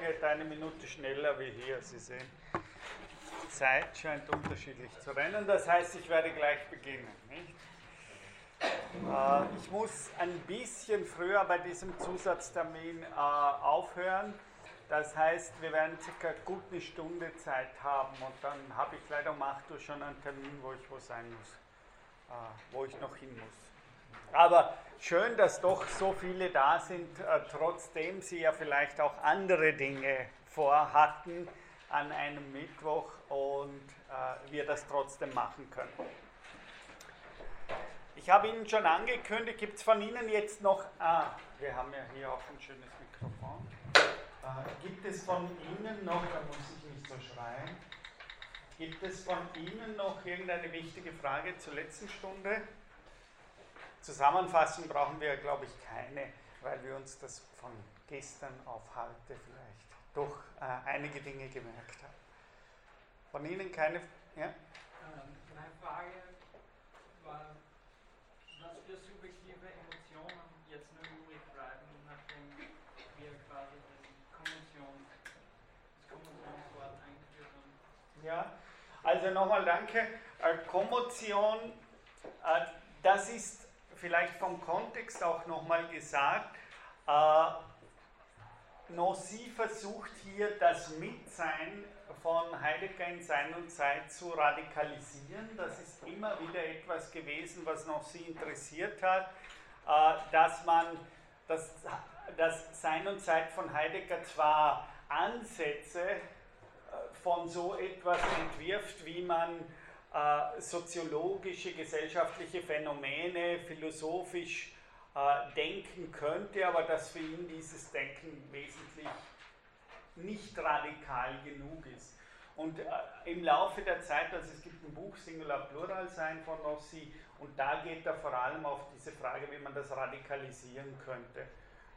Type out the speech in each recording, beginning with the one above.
geht eine Minute schneller wie hier, Sie sehen. Die Zeit scheint unterschiedlich zu rennen, das heißt, ich werde gleich beginnen. Äh, ich muss ein bisschen früher bei diesem Zusatztermin äh, aufhören. Das heißt, wir werden circa gut eine Stunde Zeit haben und dann habe ich leider um 8 Uhr schon einen Termin, wo ich wo sein muss, äh, wo ich noch hin muss. Aber schön, dass doch so viele da sind, trotzdem sie ja vielleicht auch andere Dinge vorhatten an einem Mittwoch und wir das trotzdem machen können. Ich habe Ihnen schon angekündigt, gibt es von Ihnen jetzt noch, ah, wir haben ja hier auch ein schönes Mikrofon. Äh, gibt es von Ihnen noch, da muss ich nicht so schreien, gibt es von Ihnen noch irgendeine wichtige Frage zur letzten Stunde? Zusammenfassen brauchen wir, glaube ich, keine, weil wir uns das von gestern auf heute vielleicht doch äh, einige Dinge gemerkt haben. Von Ihnen keine? Ja? Ähm, meine Frage war, für subjektive Emotionen jetzt nur übrig bleiben, nachdem wir quasi das, Kommission, das Kommotionswort eingeführt haben? Ja, also nochmal danke. Äh, Kommotion, äh, das ist vielleicht vom Kontext auch nochmal gesagt. Äh, Nossi versucht hier das Mitsein von Heidegger in Sein und Zeit zu radikalisieren. Das ist immer wieder etwas gewesen, was noch Sie interessiert hat, äh, dass man das, das Sein und Zeit von Heidegger zwar Ansätze äh, von so etwas entwirft, wie man äh, soziologische, gesellschaftliche Phänomene philosophisch denken könnte, aber dass für ihn dieses Denken wesentlich nicht radikal genug ist. Und äh, im Laufe der Zeit, also es gibt ein Buch Singular Plural Sein von Nossi und da geht er vor allem auf diese Frage, wie man das radikalisieren könnte.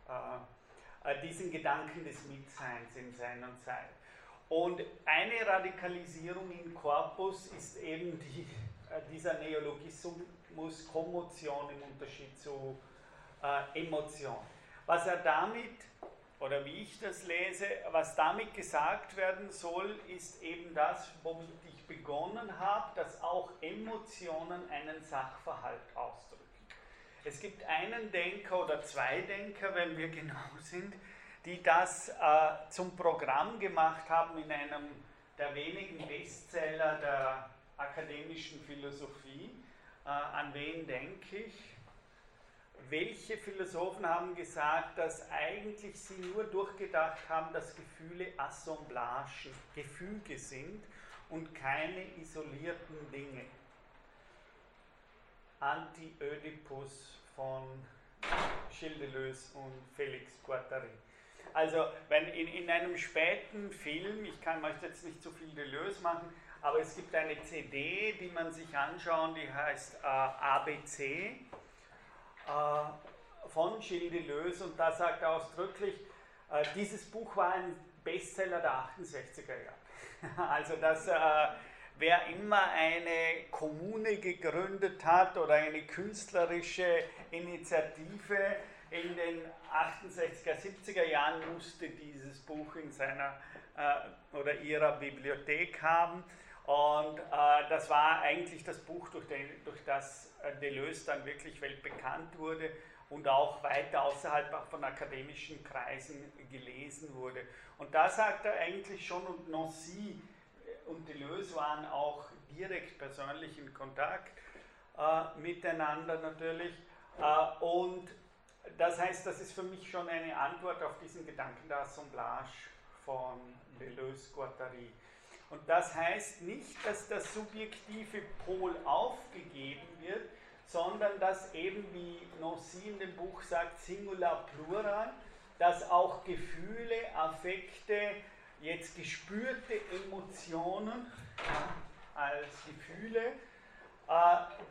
Äh, äh, diesen Gedanken des Mitseins in Sein und Zeit. Und eine Radikalisierung in Corpus ist eben die, äh, dieser Neologismus Kommotion im Unterschied zu äh, Emotion. Was er damit oder wie ich das lese, was damit gesagt werden soll, ist eben das, womit ich begonnen habe, dass auch Emotionen einen Sachverhalt ausdrücken. Es gibt einen Denker oder zwei Denker, wenn wir genau sind, die das äh, zum Programm gemacht haben in einem der wenigen Bestseller der akademischen Philosophie. Äh, an wen denke ich? welche Philosophen haben gesagt, dass eigentlich sie nur durchgedacht haben, dass Gefühle Assemblagen, Gefüge sind und keine isolierten Dinge. Anti-Ödipus von Gilles und Felix Guattari. Also, wenn in, in einem späten Film, ich kann möchte jetzt nicht zu viel Deleuze machen, aber es gibt eine CD, die man sich anschauen, die heißt äh, ABC äh, von Gilles Deleuze und da sagt er ausdrücklich, äh, dieses Buch war ein Bestseller der 68er Jahre. Also dass äh, wer immer eine Kommune gegründet hat oder eine künstlerische Initiative in den 68er, 70er Jahren musste dieses Buch in seiner äh, oder ihrer Bibliothek haben. Und äh, das war eigentlich das Buch, durch, den, durch das äh, Deleuze dann wirklich weltbekannt wurde und auch weiter außerhalb von akademischen Kreisen gelesen wurde. Und da sagt er eigentlich schon, und Nancy und Deleuze waren auch direkt persönlich in Kontakt äh, miteinander natürlich. Äh, und das heißt, das ist für mich schon eine Antwort auf diesen Gedanken der Assemblage von Deleuze-Guattari. Und das heißt nicht, dass der subjektive Pol aufgegeben wird, sondern dass eben, wie Nossi in dem Buch sagt, Singular Plural, dass auch Gefühle, Affekte, jetzt gespürte Emotionen als Gefühle,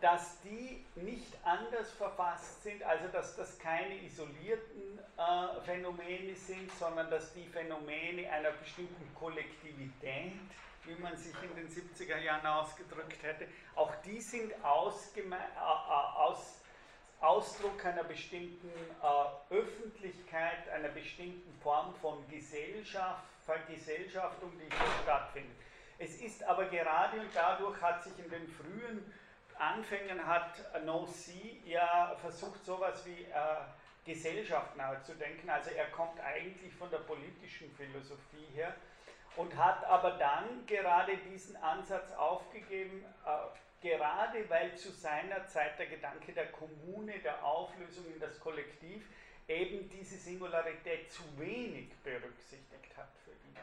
dass die nicht anders verfasst sind, also dass das keine isolierten äh, Phänomene sind, sondern dass die Phänomene einer bestimmten Kollektivität wie man sich in den 70er Jahren ausgedrückt hätte, auch die sind aus, Ausdruck einer bestimmten äh, Öffentlichkeit, einer bestimmten Form von Gesellschaft, Vergesellschaftung, die hier stattfindet. Es ist aber gerade und dadurch hat sich in den frühen Anfängen hat No-C ja versucht, sowas wie äh, Gesellschaft nachzudenken. Also er kommt eigentlich von der politischen Philosophie her und hat aber dann gerade diesen Ansatz aufgegeben, äh, gerade weil zu seiner Zeit der Gedanke der Kommune, der Auflösung in das Kollektiv eben diese Singularität zu wenig berücksichtigt hat für ihn.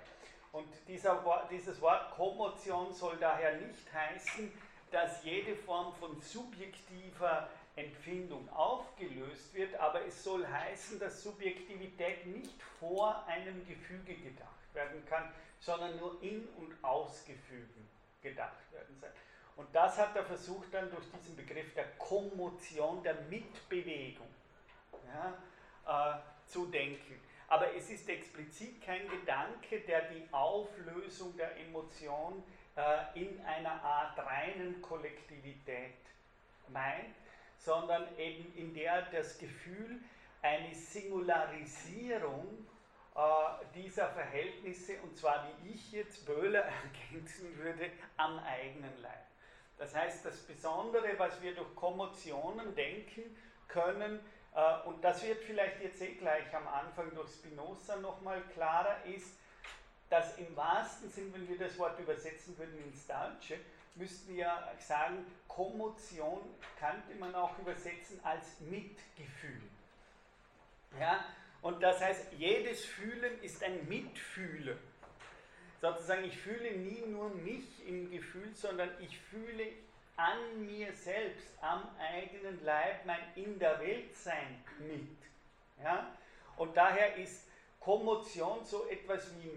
Und dieser, dieses Wort Kommotion soll daher nicht heißen, dass jede Form von subjektiver Empfindung aufgelöst wird, aber es soll heißen, dass Subjektivität nicht vor einem Gefüge gedacht werden kann, sondern nur in und aus Gefügen gedacht werden soll. Und das hat er versucht dann durch diesen Begriff der Kommotion, der Mitbewegung ja, äh, zu denken. Aber es ist explizit kein Gedanke, der die Auflösung der Emotion äh, in einer Art reinen Kollektivität meint, sondern eben in der das Gefühl eine Singularisierung äh, dieser Verhältnisse, und zwar wie ich jetzt Böhler ergänzen würde, am eigenen Leib. Das heißt, das Besondere, was wir durch Kommotionen denken können, äh, und das wird vielleicht jetzt eh gleich am Anfang durch Spinoza nochmal klarer, ist, dass im wahrsten Sinn, wenn wir das Wort übersetzen würden ins Deutsche, müssten wir ja sagen, Kommotion könnte man auch übersetzen als Mitgefühl. Ja? Und das heißt, jedes Fühlen ist ein Mitfühlen. Sozusagen, ich fühle nie nur mich im Gefühl, sondern ich fühle an mir selbst, am eigenen Leib, mein in der Welt sein mit. Ja? Und daher ist Kommotion so etwas wie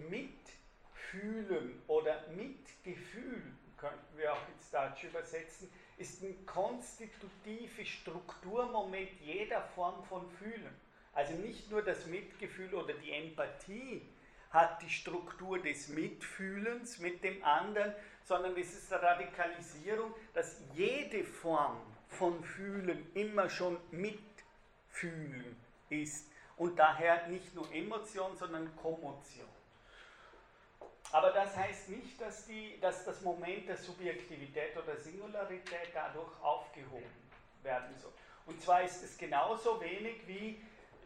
Mitfühlen oder Mitgefühl, könnten wir auch ins Deutsche übersetzen, ist ein konstitutives Strukturmoment jeder Form von Fühlen. Also nicht nur das Mitgefühl oder die Empathie hat die Struktur des Mitfühlens mit dem anderen, sondern es ist eine Radikalisierung, dass jede Form von Fühlen immer schon Mitfühlen ist und daher nicht nur Emotion, sondern Kommotion. Aber das heißt nicht, dass, die, dass das Moment der Subjektivität oder Singularität dadurch aufgehoben werden soll. Und zwar ist es genauso wenig wie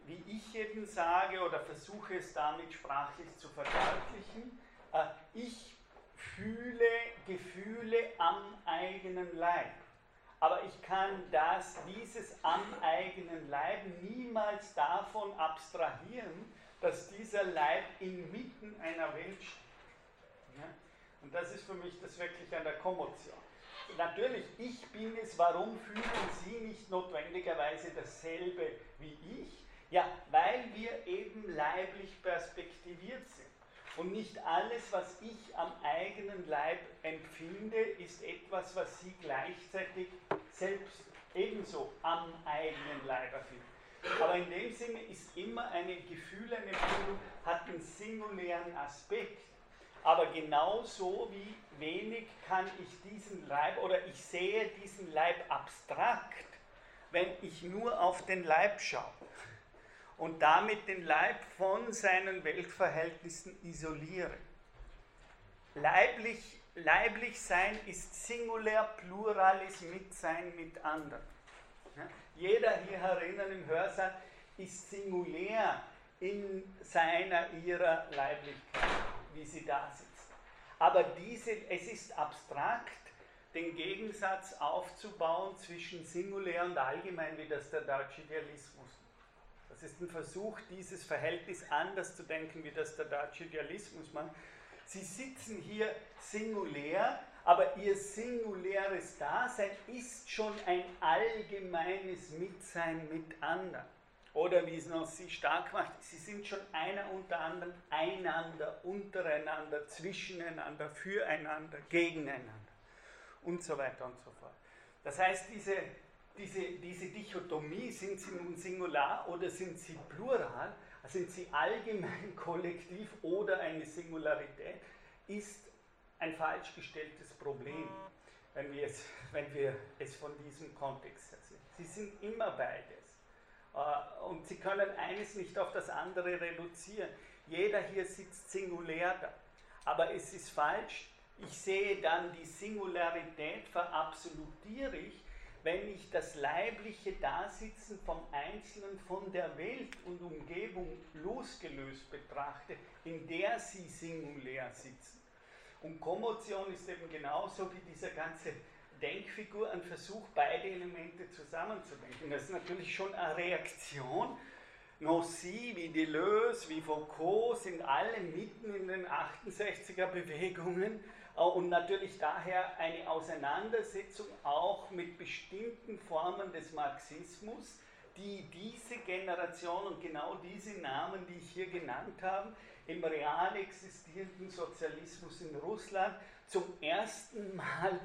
wie ich eben sage oder versuche es damit sprachlich zu verdeutlichen, äh, ich fühle Gefühle am eigenen Leib. Aber ich kann das, dieses am eigenen Leib niemals davon abstrahieren, dass dieser Leib inmitten einer Welt steht. Und das ist für mich das wirklich an der Kommotion. Natürlich, ich bin es, warum fühlen Sie nicht notwendigerweise dasselbe wie ich? Ja, weil wir eben leiblich perspektiviert sind. Und nicht alles, was ich am eigenen Leib empfinde, ist etwas, was Sie gleichzeitig selbst ebenso am eigenen Leib erfinden. Aber in dem Sinne ist immer ein Gefühl, eine Empfindung, hat einen singulären Aspekt. Aber genauso wie wenig kann ich diesen Leib oder ich sehe diesen Leib abstrakt, wenn ich nur auf den Leib schaue und damit den Leib von seinen Weltverhältnissen isoliere. Leiblich, leiblich sein ist singulär, pluralis Mitsein mit anderen. Jeder hier herinnen im Hörsaal ist singulär in seiner, ihrer Leiblichkeit, wie sie da sitzt. Aber diese, es ist abstrakt, den Gegensatz aufzubauen zwischen singulär und allgemein, wie das der deutsche Idealismus das ist ein Versuch, dieses Verhältnis anders zu denken, wie das der deutsche Idealismus macht. Sie sitzen hier singulär, aber ihr singuläres Dasein ist schon ein allgemeines Mitsein mit anderen. Oder wie es noch sie stark macht, sie sind schon einer unter anderem, einander, untereinander, zwischeneinander, füreinander, gegeneinander und so weiter und so fort. Das heißt, diese diese, diese Dichotomie, sind sie nun Singular oder sind sie plural, sind sie allgemein kollektiv oder eine Singularität, ist ein falsch gestelltes Problem. wenn wir es, wenn wir es von diesem Kontext sehen. Sie sind immer beides. Äh, und Sie können eines nicht auf das andere reduzieren. Jeder hier sitzt singulär da. Aber es ist falsch. Ich sehe dann die Singularität, verabsolutiere ich, wenn ich das leibliche Dasitzen vom Einzelnen von der Welt und Umgebung losgelöst betrachte, in der sie singulär sitzen. Und Kommotion ist eben genauso wie dieser ganze Denkfigur ein Versuch, beide Elemente zusammenzudenken. Das ist natürlich schon eine Reaktion. Nancy, wie Deleuze, wie Foucault sind alle mitten in den 68er Bewegungen äh, und natürlich daher eine Auseinandersetzung auch mit bestimmten Formen des Marxismus, die diese Generation und genau diese Namen, die ich hier genannt habe, im real existierenden Sozialismus in Russland zum ersten Mal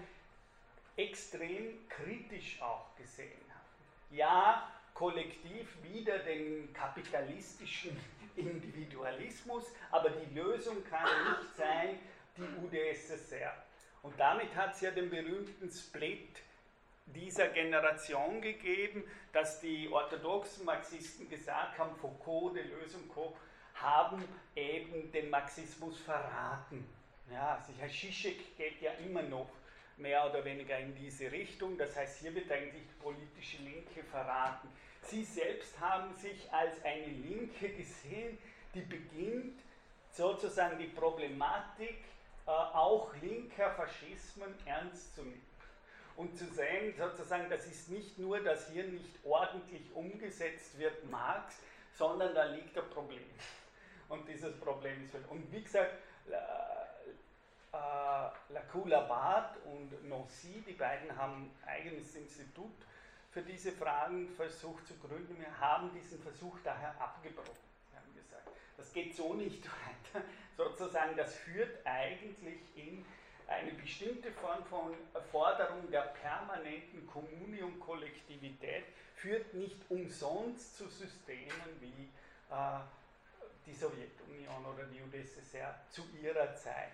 extrem kritisch auch gesehen haben. Ja, kollektiv wieder den kapitalistischen Individualismus, aber die Lösung kann nicht sein die UdSSR. Und damit hat es ja den berühmten Split dieser Generation gegeben, dass die orthodoxen Marxisten gesagt haben, Foucault, Deleuze und Co. haben eben den Marxismus verraten. Ja, sicher, Zizek geht ja immer noch mehr oder weniger in diese Richtung. Das heißt, hier wird eigentlich die politische Linke verraten. Sie selbst haben sich als eine Linke gesehen, die beginnt sozusagen die Problematik äh, auch linker Faschismen ernst zu nehmen. Und zu sehen, sozusagen, das ist nicht nur, dass hier nicht ordentlich umgesetzt wird, Marx, sondern da liegt ein Problem. Und dieses Problem ist, und wie gesagt, äh, Lacula und Nancy, die beiden haben ein eigenes Institut für diese Fragen versucht zu gründen. Wir haben diesen Versuch daher abgebrochen. Wir haben gesagt, das geht so nicht weiter. Sozusagen, das führt eigentlich in eine bestimmte Form von Forderung der permanenten Kommunion, Kollektivität, führt nicht umsonst zu Systemen wie äh, die Sowjetunion oder die UdSSR zu ihrer Zeit.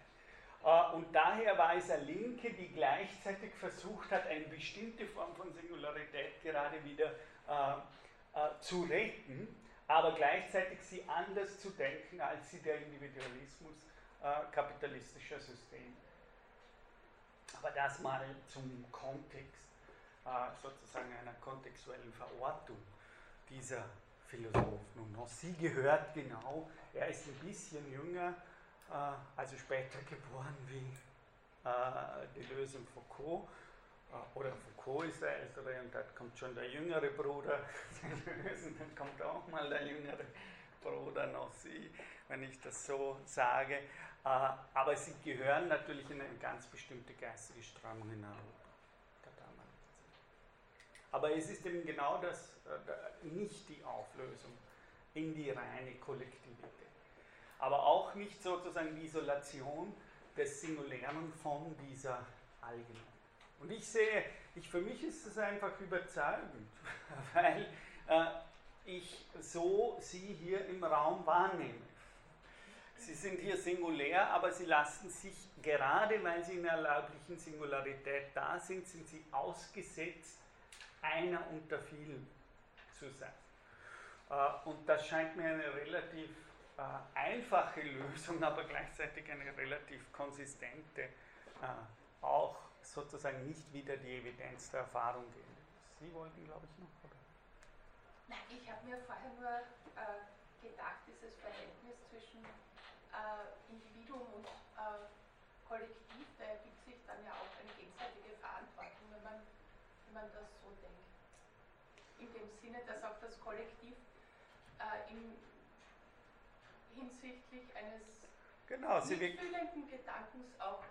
Äh, und daher war es eine Linke, die gleichzeitig versucht hat, eine bestimmte Form von Singularität gerade wieder äh, äh, zu retten, aber gleichzeitig sie anders zu denken, als sie der Individualismus kapitalistischer Systeme. Aber das mal zum Kontext, sozusagen einer kontextuellen Verortung dieser Philosophen. Und sie gehört genau, er ist ein bisschen jünger, also später geboren wie äh, Deleuze und Foucault. Äh, oder Foucault ist der ältere und dann kommt schon der jüngere Bruder Deleuze und dann kommt auch mal der jüngere Bruder Nossi, wenn ich das so sage. Aber sie gehören natürlich in eine ganz bestimmte geistige Strömung in Europa. Aber es ist eben genau das, nicht die Auflösung in die reine Kollektivität aber auch nicht sozusagen die Isolation des Singulären von dieser Allgemeinheit. Und ich sehe, ich, für mich ist es einfach überzeugend, weil äh, ich so sie hier im Raum wahrnehme. Sie sind hier singulär, aber sie lassen sich, gerade weil sie in der erlaublichen Singularität da sind, sind sie ausgesetzt, einer unter vielen zu sein. Äh, und das scheint mir eine relativ einfache Lösung, aber gleichzeitig eine relativ konsistente, äh, auch sozusagen nicht wieder die Evidenz der Erfahrung geben. Sie wollten, glaube ich, noch, oder? Nein, ich habe mir vorher nur äh, gedacht, dieses Verhältnis zwischen äh, Individuum und äh, Kollektiv, da ergibt sich dann ja auch eine gegenseitige Verantwortung, wenn man, wenn man das so denkt. In dem Sinne, dass auch das Kollektiv äh, im hinsichtlich eines genau, mitfühlenden Gedankens auch.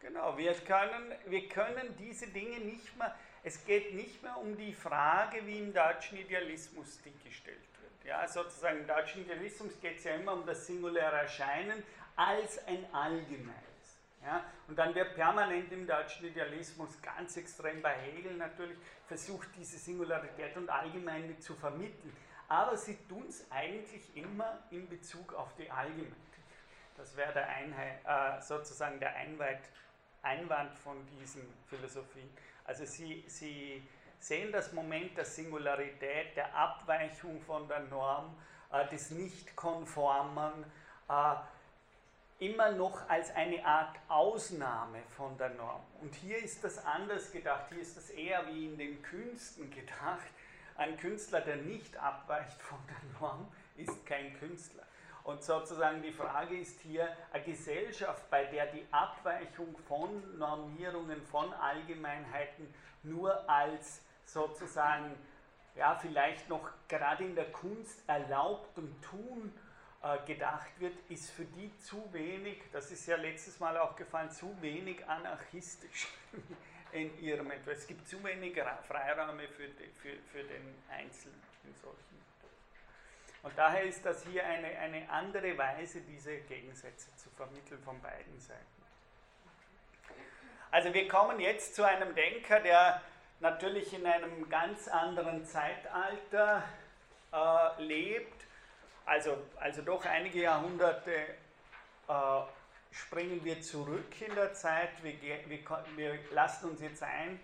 Genau, wir können, wir können diese Dinge nicht mehr, es geht nicht mehr um die Frage, wie im deutschen Idealismus die gestellt wird. Ja, sozusagen im deutschen Idealismus geht es ja immer um das singuläre Erscheinen als ein allgemeines. Ja, und dann wird permanent im deutschen Idealismus ganz extrem bei Hegel natürlich versucht, diese Singularität und Allgemeine zu vermitteln aber sie tun es eigentlich immer in Bezug auf die Allgemeinheit. Das wäre äh, sozusagen der Einweit Einwand von diesen Philosophien. Also sie, sie sehen das Moment der Singularität, der Abweichung von der Norm, äh, des Nichtkonformen, äh, immer noch als eine Art Ausnahme von der Norm. Und hier ist das anders gedacht, hier ist das eher wie in den Künsten gedacht. Ein Künstler, der nicht abweicht von der Norm, ist kein Künstler. Und sozusagen die Frage ist hier, eine Gesellschaft, bei der die Abweichung von Normierungen, von Allgemeinheiten nur als sozusagen, ja, vielleicht noch gerade in der Kunst erlaubtem Tun äh, gedacht wird, ist für die zu wenig, das ist ja letztes Mal auch gefallen, zu wenig anarchistisch in ihrem Entwurf. Es gibt zu wenig Freiräume für, die, für, für den Einzelnen in solchen. Und daher ist das hier eine, eine andere Weise, diese Gegensätze zu vermitteln von beiden Seiten. Also wir kommen jetzt zu einem Denker, der natürlich in einem ganz anderen Zeitalter äh, lebt, also, also doch einige Jahrhunderte äh, springen wir zurück in der Zeit, wir, wir, wir lassen uns jetzt ein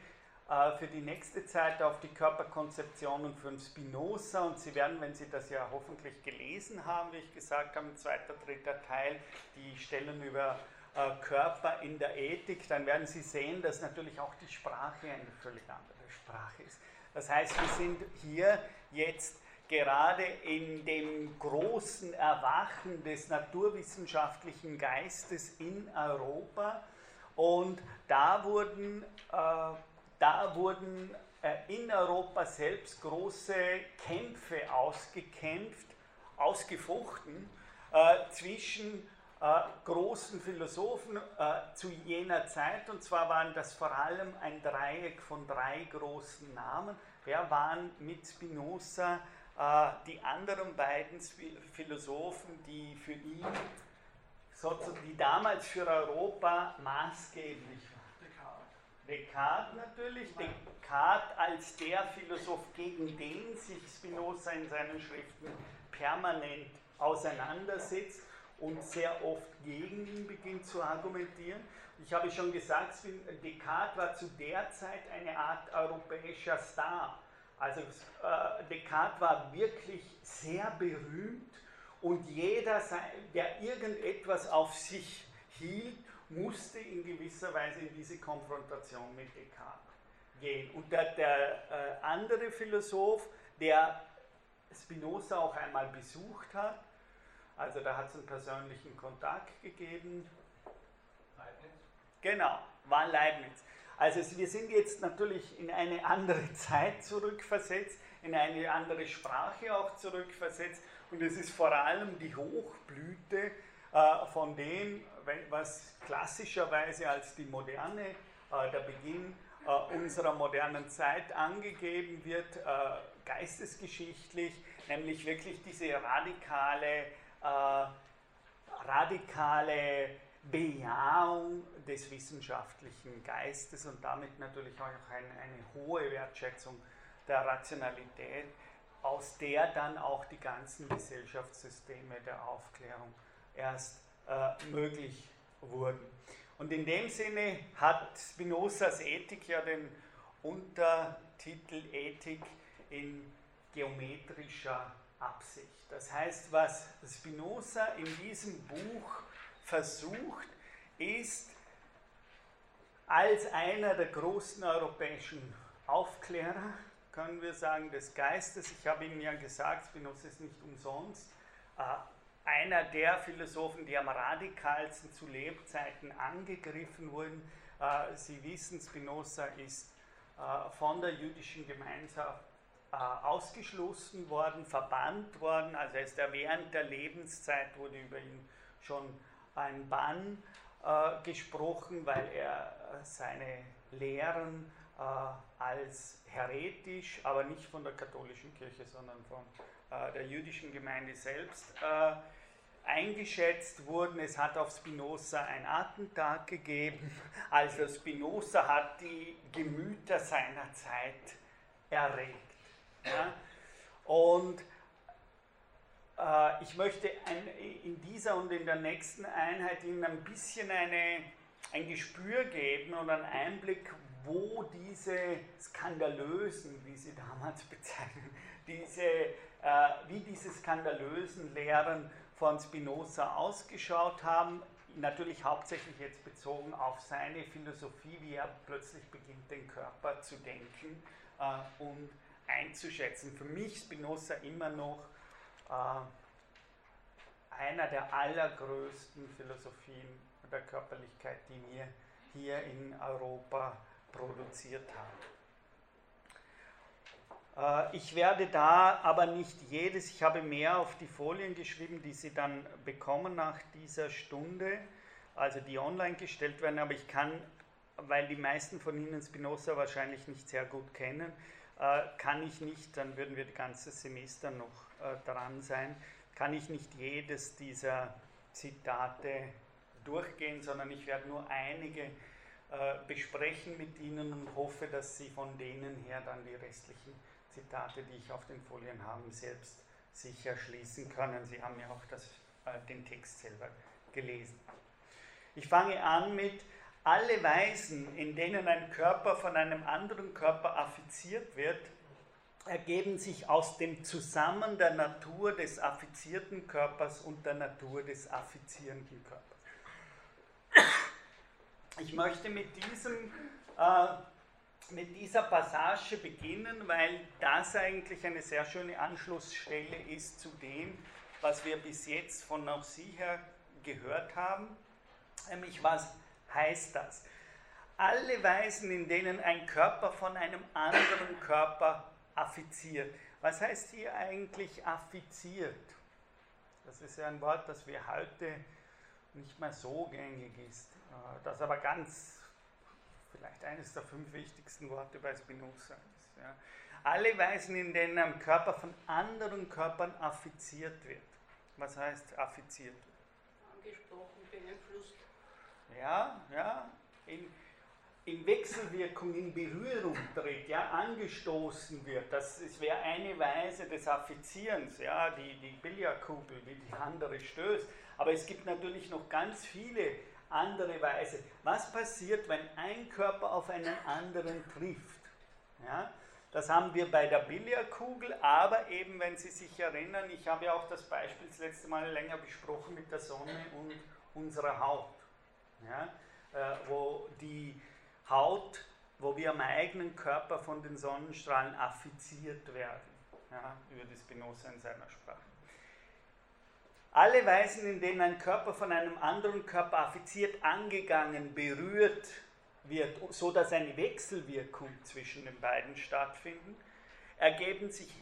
äh, für die nächste Zeit auf die Körperkonzeptionen von Spinoza und Sie werden, wenn Sie das ja hoffentlich gelesen haben, wie ich gesagt habe, zweiter, dritter Teil, die Stellen über äh, Körper in der Ethik, dann werden Sie sehen, dass natürlich auch die Sprache eine völlig andere Sprache ist. Das heißt, wir sind hier jetzt gerade in dem großen Erwachen des naturwissenschaftlichen Geistes in Europa und da wurden, äh, da wurden äh, in Europa selbst große Kämpfe ausgekämpft, ausgefochten äh, zwischen äh, großen Philosophen äh, zu jener Zeit. Und zwar waren das vor allem ein Dreieck von drei großen Namen. Wer waren mit Spinoza die anderen beiden Philosophen, die für ihn, sozusagen, die damals für Europa maßgeblich waren? Descartes natürlich, Descartes als der Philosoph, gegen den sich Spinoza in seinen Schriften permanent auseinandersetzt und sehr oft gegen ihn beginnt zu argumentieren. Ich habe schon gesagt, Descartes war zu der Zeit eine Art europäischer Star. Also äh, Descartes war wirklich sehr berühmt und jeder, der irgendetwas auf sich hielt, musste in gewisser Weise in diese Konfrontation mit Descartes gehen. Und der, der äh, andere Philosoph, der Spinoza auch einmal besucht hat, also da hat es einen persönlichen Kontakt gegeben. Leibniz? Genau, war Leibniz. Also wir sind jetzt natürlich in eine andere Zeit zurückversetzt, in eine andere Sprache auch zurückversetzt. Und es ist vor allem die Hochblüte äh, von dem, was klassischerweise als die moderne, äh, der Beginn äh, unserer modernen Zeit angegeben wird, geistesgeschichtlich, nämlich wirklich diese radikale radikale Bejahung des wissenschaftlichen Geistes und damit natürlich auch eine, eine hohe Wertschätzung der Rationalität, aus der dann auch die ganzen Gesellschaftssysteme der Aufklärung erst äh, möglich wurden. Und in dem Sinne hat Spinozas Ethik ja den Untertitel Ethik in geometrischer Absicht. Das heißt, was Spinoza in diesem Buch versucht, ist als einer der großen europäischen Aufklärer, können wir sagen, des Geistes, ich habe Ihnen ja gesagt, Spinoza ist nicht umsonst, äh, einer der Philosophen, die am radikalsten zu Lebzeiten angegriffen wurden. Äh, Sie wissen, Spinoza ist äh, von der jüdischen Gemeinschaft ausgeschlossen worden, verbannt worden. Also ist er während der Lebenszeit wurde über ihn schon ein Bann äh, gesprochen, weil er äh, seine Lehren äh, als heretisch, aber nicht von der katholischen Kirche, sondern von äh, der jüdischen Gemeinde selbst äh, eingeschätzt wurden. Es hat auf Spinoza ein Attentat gegeben. Also Spinoza hat die Gemüter seiner Zeit erregt. Ja? Und ich möchte ein, in dieser und in der nächsten Einheit Ihnen ein bisschen eine ein Gespür geben und einen Einblick, wo diese skandalösen, wie sie damals bezeichnen, diese, äh, wie diese skandalösen Lehren von Spinoza ausgeschaut haben, natürlich hauptsächlich jetzt bezogen auf seine Philosophie, wie er plötzlich beginnt, den Körper zu denken äh, und einzuschätzen. Für mich Spinoza immer noch äh, einer der allergrößten Philosophien der Körperlichkeit, die wir hier in Europa produziert haben. Äh, ich werde da aber nicht jedes, ich habe mehr auf die Folien geschrieben, die Sie dann bekommen nach dieser Stunde, also die online gestellt werden, aber ich kann, weil die meisten von Ihnen Spinoza wahrscheinlich nicht sehr gut kennen, kann ich nicht, dann würden wir das ganze Semester noch äh, dran sein, kann ich nicht jedes dieser Zitate durchgehen, sondern ich werde nur einige äh, besprechen mit Ihnen und hoffe, dass Sie von denen her dann die restlichen Zitate, die ich auf den Folien habe, selbst sicher schließen können. Sie haben ja auch das, äh, den Text selber gelesen. Ich fange an mit alle Weisen, in denen ein Körper von einem anderen Körper affiziert wird, ergeben sich aus dem Zusammen der Natur des affizierten Körpers und der Natur des affizierenden Körpers. Ich möchte mit, diesem, äh, mit dieser Passage beginnen, weil das eigentlich eine sehr schöne Anschlussstelle ist zu dem, was wir bis jetzt von Nancy her gehört haben. Nämlich, was heißt das? Alle Weisen, in denen ein Körper von einem anderen Körper affiziert. Was heißt hier eigentlich affiziert? Das ist ja ein Wort, das wir heute nicht mehr so gängig ist. Äh, das aber ganz, vielleicht eines der fünf wichtigsten Worte bei Spinoza ist. Ja. Alle Weisen, in denen ein Körper von anderen Körpern affiziert wird. Was heißt affiziert? Angesprochen, beeinflusst. Ja, ja. In, in Wechselwirkung, in Berührung tritt, ja, angestoßen wird. Das, das wäre eine Weise des Affizierens, ja, die, die Billardkugel, wie die andere stößt. Aber es gibt natürlich noch ganz viele andere Weise. Was passiert, wenn ein Körper auf einen anderen trifft? Ja, das haben wir bei der Billardkugel, aber eben, wenn Sie sich erinnern, ich habe ja auch das Beispiel das letzte Mal länger besprochen mit der Sonne und unserer Haut. Ja, äh, wo die Haut, wo wir am eigenen Körper von den Sonnenstrahlen affiziert werden, ja, über das Spinoza in seiner Sprache. Alle Weisen, in denen ein Körper von einem anderen Körper affiziert, angegangen, berührt wird, so dass eine Wechselwirkung zwischen den beiden stattfindet, ergeben sich,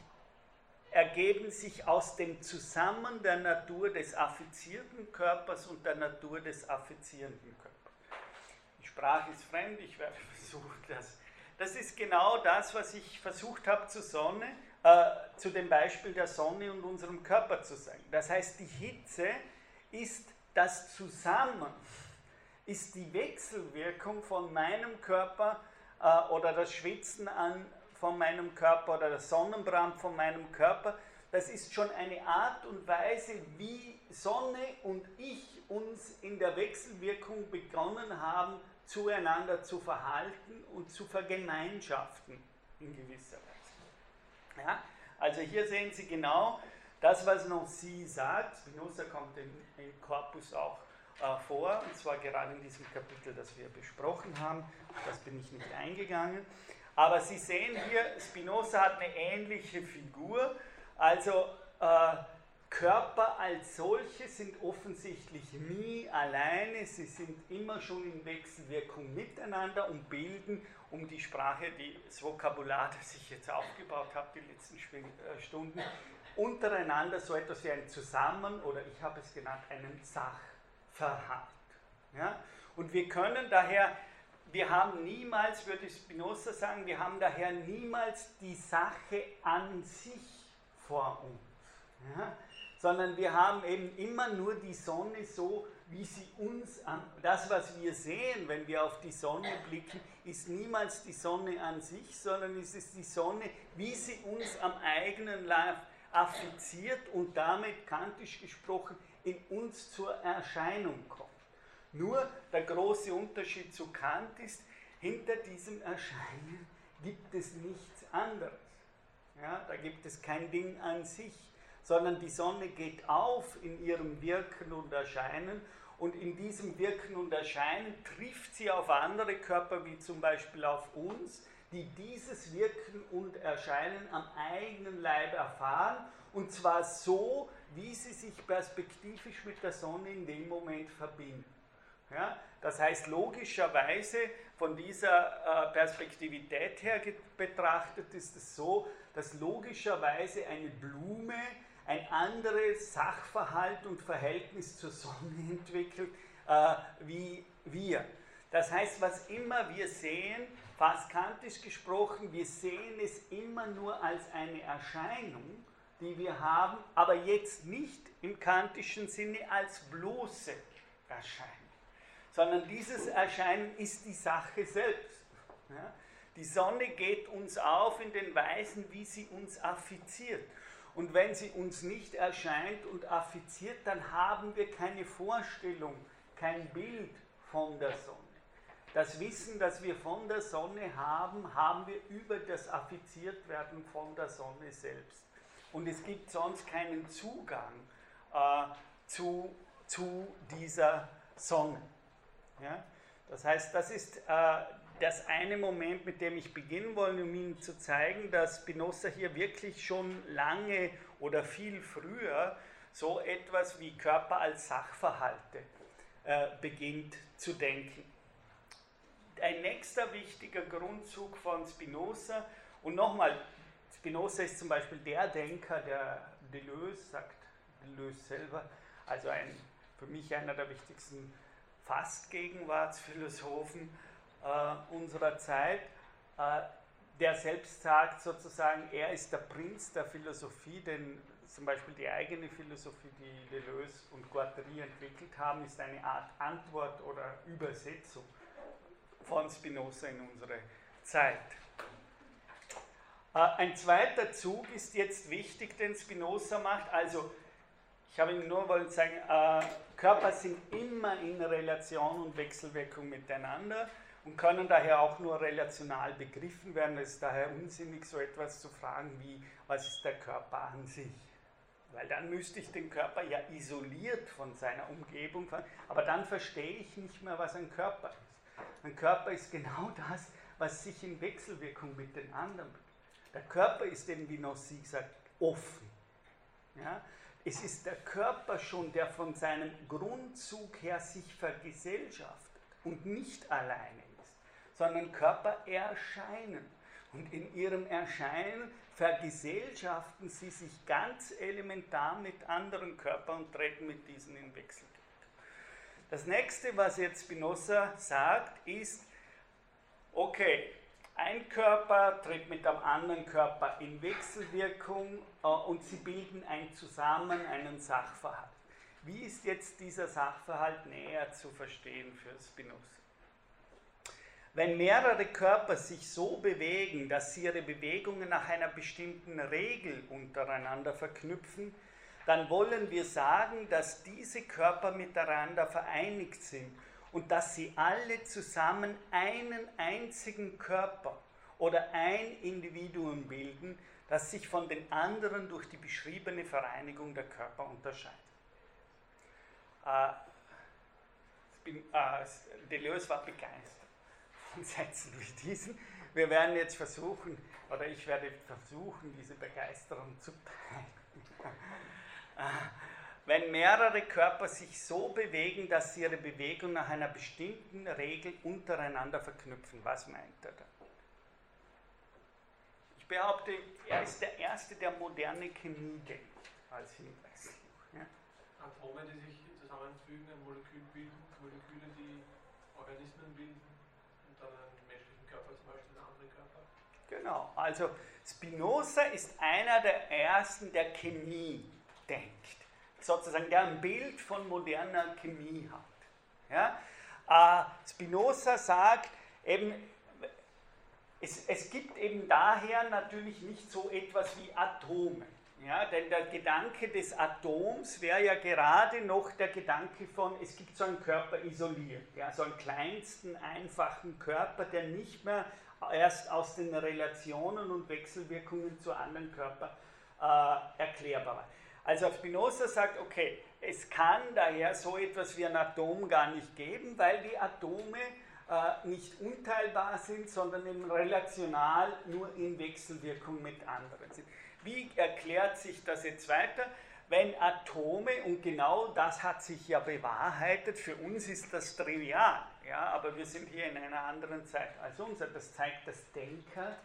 ergeben sich aus dem Zusammen der Natur des affizierten Körpers und der Natur des affizierenden Körpers. Die Sprache ist fremd, ich werde versuchen, das. Das ist genau das, was ich versucht habe zu Sonne äh, zu dem Beispiel der Sonne und unserem Körper zu sagen. Das heißt, die Hitze ist das Zusammen, ist die Wechselwirkung von meinem Körper äh, oder das Schwitzen an, von meinem Körper oder der Sonnenbrand von meinem Körper. Das ist schon eine Art und Weise, wie Sonne und ich uns in der Wechselwirkung begonnen haben, zueinander zu verhalten und zu vergemeinschaften in gewisser Weise. Ja? Also hier sehen Sie genau das, was sie sagt. Spinoza kommt im, im Korpus auch äh, vor, und zwar gerade in diesem Kapitel, das wir besprochen haben. Das bin ich nicht eingegangen. Aber Sie sehen hier, Spinoza hat eine ähnliche Figur. Also äh, Körper als solche sind offensichtlich nie alleine, sie sind immer schon in Wechselwirkung miteinander und bilden um die Sprache, die, das Vokabular, das ich jetzt aufgebaut habe, die letzten äh, Stunden, untereinander so etwas wie ein Zusammen- oder ich habe es genannt, einen Sachverhalt. Ja? Und wir können daher, wir haben niemals, würde Spinoza sagen, wir haben daher niemals die Sache an sich vor uns. Ja? Sondern wir haben eben immer nur die Sonne so wie sie uns an, das, was wir sehen, wenn wir auf die Sonne blicken, ist niemals die Sonne an sich, sondern es ist die Sonne, wie sie uns am eigenen Leib affiziert und damit kantisch gesprochen in uns zur Erscheinung kommt. Nur der große Unterschied zu Kant ist, hinter diesem Erscheinen gibt es nichts anderes. Ja, da gibt es kein Ding an sich, sondern die Sonne geht auf in ihrem Wirken und Erscheinen und in diesem Wirken und Erscheinen trifft sie auf andere Körper, wie zum Beispiel auf uns, die dieses Wirken und Erscheinen am eigenen Leib erfahren und zwar so, wie sie sich perspektivisch mit der Sonne in dem Moment verbinden. Ja, das heißt, logischerweise von dieser äh, Perspektivität her betrachtet ist es so, dass logischerweise eine Blume ein anderes Sachverhalt und Verhältnis zur Sonne entwickelt äh, wie wir. Das heißt, was immer wir sehen, fast kantisch gesprochen, wir sehen es immer nur als eine Erscheinung, die wir haben, aber jetzt nicht im kantischen Sinne als bloße Erscheinung, sondern dieses Erscheinen ist die Sache selbst. Ja? Die Sonne geht uns auf in den Weisen, wie sie uns affiziert. Und wenn sie uns nicht erscheint und affiziert, dann haben wir keine Vorstellung, kein Bild von der Sonne. Das Wissen, das wir von der Sonne haben, haben wir über das Affiziertwerden von der Sonne selbst. Und es gibt sonst keinen Zugang äh, zu, zu dieser Sonne. Ja? Das heißt, das ist äh, das eine Moment, mit dem ich beginnen wollte, um Ihnen zu zeigen, dass Spinoza hier wirklich schon lange oder viel früher so etwas wie Körper als Sachverhalte äh, beginnt zu denken. Ein nächster wichtiger Grundzug von Spinoza, und nochmal, Spinoza ist zum Beispiel der Denker, der Deleuze, sagt Deleuze selber, also ein, für mich einer der wichtigsten Fast-Gegenwartsphilosophen, äh, unserer Zeit, äh, der selbst sagt sozusagen, er ist der Prinz der Philosophie, denn zum Beispiel die eigene Philosophie, die Deleuze und Guattari entwickelt haben, ist eine Art Antwort oder Übersetzung von Spinoza in unsere Zeit. Äh, ein zweiter Zug ist jetzt wichtig, den Spinoza macht. Also, ich habe Ihnen nur wollen sagen, äh, Körper sind immer in Relation und Wechselwirkung miteinander und können daher auch nur relational begriffen werden. Es ist daher unsinnig, so etwas zu fragen wie, was ist der Körper an sich? Weil dann müsste ich den Körper ja isoliert von seiner Umgebung, aber dann verstehe ich nicht mehr, was ein Körper ist. Ein Körper ist genau das, was sich in Wechselwirkung mit den anderen. Der Körper ist eben, wie Nossi sagt, offen. Ja? Es ist der Körper schon, der von seinem Grundzug her sich vergesellschaftet und nicht alleine sondern Körper erscheinen. Und in ihrem Erscheinen vergesellschaften sie sich ganz elementar mit anderen Körpern und treten mit diesen in Wechsel. Das nächste, was jetzt Spinoza sagt, ist, okay, ein Körper tritt mit dem anderen Körper in Wechselwirkung äh, und sie bilden ein Zusammen, einen Sachverhalt. Wie ist jetzt dieser Sachverhalt näher zu verstehen für Spinoza? Wenn mehrere Körper sich so bewegen, dass sie ihre Bewegungen nach einer bestimmten Regel untereinander verknüpfen, dann wollen wir sagen, dass diese Körper miteinander vereinigt sind und dass sie alle zusammen einen einzigen Körper oder ein Individuum bilden, das sich von den anderen durch die beschriebene Vereinigung der Körper unterscheidet. Äh, bin, äh, Deleuze war begeistert von Sätzen wie diesen. Wir werden jetzt versuchen, oder ich werde versuchen, diese Begeisterung zu teilen. Wenn mehrere Körper sich so bewegen, dass sie ihre Bewegung nach einer bestimmten Regel untereinander verknüpfen, was meint er da? Ich behaupte, er ist der Erste, der moderne Chemie denkt, als Hinweis. Ja? Atome, die sich zusammenfügen, ein Molekül bilden, Moleküle, die Organismen bilden. Genau, also Spinoza ist einer der ersten, der Chemie denkt, sozusagen, der ein Bild von moderner Chemie hat. Ja? Äh, Spinoza sagt eben, es, es gibt eben daher natürlich nicht so etwas wie Atome. Ja, denn der Gedanke des Atoms wäre ja gerade noch der Gedanke von, es gibt so einen Körper isoliert, ja, so einen kleinsten, einfachen Körper, der nicht mehr erst aus den Relationen und Wechselwirkungen zu anderen Körpern äh, erklärbar war. Also Spinoza sagt, okay, es kann daher so etwas wie ein Atom gar nicht geben, weil die Atome äh, nicht unteilbar sind, sondern eben relational nur in Wechselwirkung mit anderen sind. Wie erklärt sich das jetzt weiter? Wenn Atome, und genau das hat sich ja bewahrheitet, für uns ist das trivial, ja, aber wir sind hier in einer anderen Zeit als unser. Das zeigt, dass Denker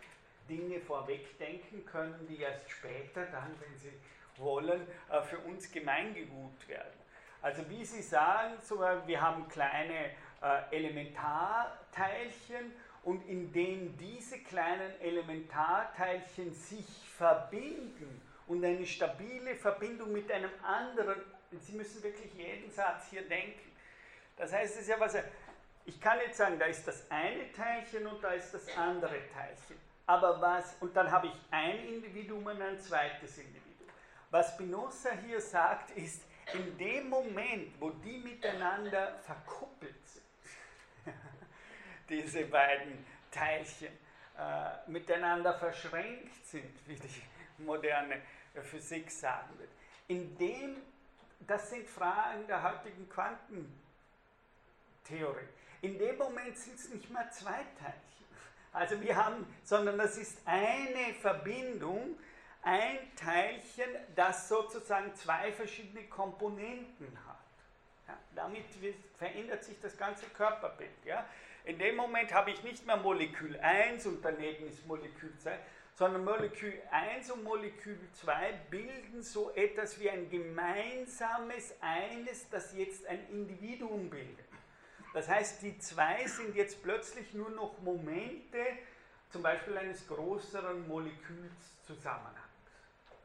Dinge vorwegdenken können, die erst später dann, wenn sie wollen, äh, für uns Gemeingegut werden. Also wie Sie sagen, wir haben kleine äh, Elementarteilchen und indem diese kleinen Elementarteilchen sich verbinden und eine stabile Verbindung mit einem anderen, Sie müssen wirklich jeden Satz hier denken. Das heißt, es ist ja was, ich kann jetzt sagen, da ist das eine Teilchen und da ist das andere Teilchen. Aber was, und dann habe ich ein Individuum und ein zweites Individuum. Was Spinoza hier sagt, ist, in dem Moment, wo die miteinander verkuppelt sind, diese beiden Teilchen äh, miteinander verschränkt sind, wie die moderne Physik sagen wird, in dem, das sind Fragen der heutigen Quantentheorie, in dem Moment sind es nicht mehr zwei Teilchen. Also wir haben, sondern das ist eine Verbindung, ein Teilchen, das sozusagen zwei verschiedene Komponenten hat. Ja, damit verändert sich das ganze Körperbild. Ja. In dem Moment habe ich nicht mehr Molekül 1 und daneben ist Molekül 2, sondern Molekül 1 und Molekül 2 bilden so etwas wie ein gemeinsames Eines, das jetzt ein Individuum bildet. Das heißt, die zwei sind jetzt plötzlich nur noch Momente, zum Beispiel eines größeren Molekülszusammenhangs.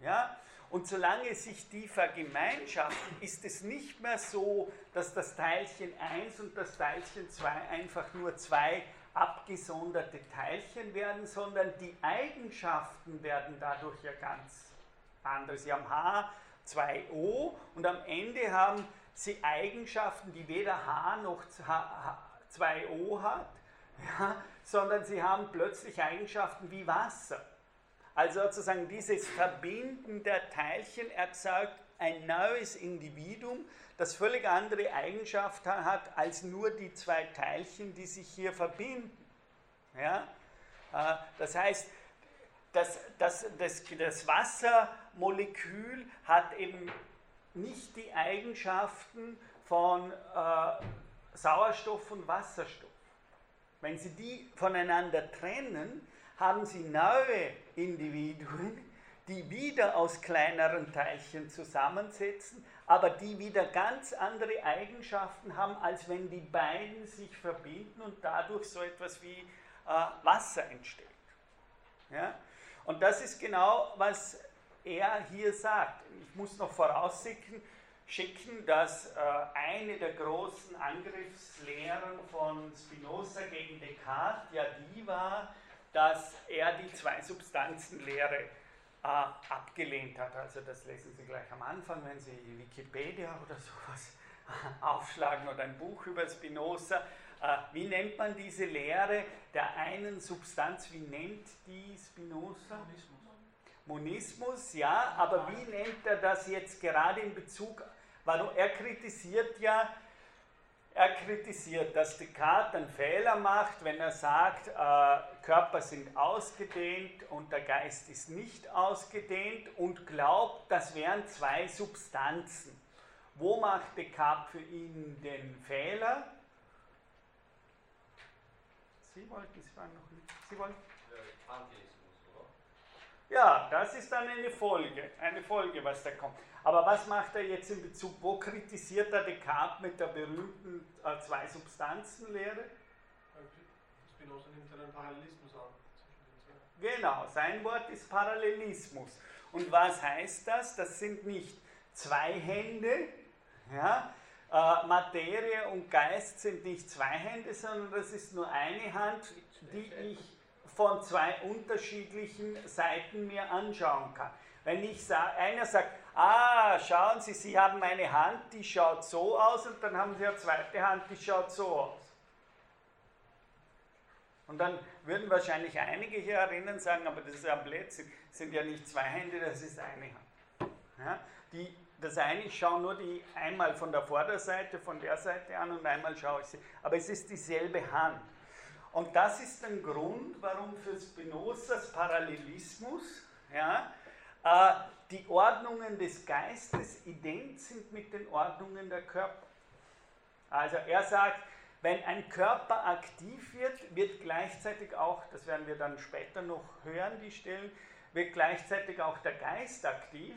Ja? Und solange sich die vergemeinschaften, ist es nicht mehr so, dass das Teilchen 1 und das Teilchen 2 einfach nur zwei abgesonderte Teilchen werden, sondern die Eigenschaften werden dadurch ja ganz anders. Sie haben H, 2O und am Ende haben sie Eigenschaften, die weder H noch 2O hat, ja, sondern sie haben plötzlich Eigenschaften wie Wasser. Also sozusagen dieses Verbinden der Teilchen erzeugt ein neues Individuum, das völlig andere Eigenschaften hat als nur die zwei Teilchen, die sich hier verbinden. Ja? Äh, das heißt, das, das, das, das Wassermolekül hat eben nicht die Eigenschaften von äh, Sauerstoff und Wasserstoff. Wenn Sie die voneinander trennen, haben sie neue Individuen, die wieder aus kleineren Teilchen zusammensetzen, aber die wieder ganz andere Eigenschaften haben, als wenn die beiden sich verbinden und dadurch so etwas wie äh, Wasser entsteht. Ja? Und das ist genau, was er hier sagt. Ich muss noch vorausschicken, schicken, dass äh, eine der großen Angriffslehren von Spinoza gegen Descartes ja die war, dass er die Zwei-Substanzen-Lehre äh, abgelehnt hat. Also das lesen Sie gleich am Anfang, wenn Sie Wikipedia oder sowas aufschlagen oder ein Buch über Spinoza. Äh, wie nennt man diese Lehre der einen Substanz? Wie nennt die Spinoza? Monismus. Monismus, ja, aber wie nennt er das jetzt gerade in Bezug, weil er kritisiert ja er kritisiert, dass Descartes einen Fehler macht, wenn er sagt, äh, Körper sind ausgedehnt und der Geist ist nicht ausgedehnt und glaubt, das wären zwei Substanzen. Wo macht Descartes für ihn den Fehler? Sie wollten, Sie waren noch nicht. Sie wollten? Ja, das ist dann eine Folge, eine Folge, was da kommt. Aber was macht er jetzt in Bezug, wo kritisiert er Descartes mit der berühmten äh, Zwei-Substanzen-Lehre? Spinoza nimmt einen Parallelismus an. Genau, sein Wort ist Parallelismus. Und was heißt das? Das sind nicht zwei Hände, ja? Äh, Materie und Geist sind nicht zwei Hände, sondern das ist nur eine Hand, die ich von zwei unterschiedlichen Seiten mir anschauen kann. Wenn ich sag, einer sagt, ah, schauen Sie, Sie haben eine Hand, die schaut so aus und dann haben Sie eine zweite Hand, die schaut so aus. Und dann würden wahrscheinlich einige hier erinnern sagen, aber das ist ja Blödsinn, sind ja nicht zwei Hände, das ist eine Hand. Ja, die, das eine, ich schaue nur die einmal von der Vorderseite, von der Seite an und einmal schaue ich sie. Aber es ist dieselbe Hand. Und das ist ein Grund, warum für Spinozas Parallelismus ja, äh, die Ordnungen des Geistes ident sind mit den Ordnungen der Körper. Also er sagt, wenn ein Körper aktiv wird, wird gleichzeitig auch, das werden wir dann später noch hören, die Stellen, wird gleichzeitig auch der Geist aktiv.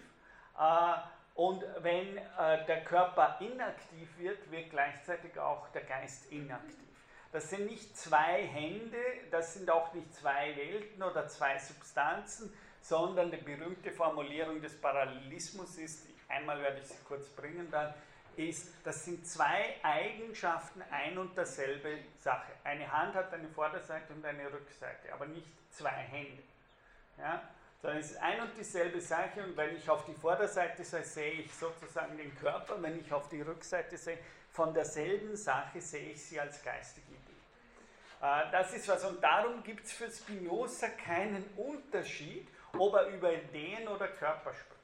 Äh, und wenn äh, der Körper inaktiv wird, wird gleichzeitig auch der Geist inaktiv. Das sind nicht zwei Hände, das sind auch nicht zwei Welten oder zwei Substanzen, sondern die berühmte Formulierung des Parallelismus ist, einmal werde ich sie kurz bringen dann, ist, das sind zwei Eigenschaften ein und derselbe Sache. Eine Hand hat eine Vorderseite und eine Rückseite, aber nicht zwei Hände. Ja? Sondern es ist ein und dieselbe Sache und wenn ich auf die Vorderseite sehe, sehe ich sozusagen den Körper, wenn ich auf die Rückseite sehe, von derselben Sache sehe ich sie als geistige das ist was und darum gibt es für Spinoza keinen Unterschied, ob er über Ideen oder Körper spricht.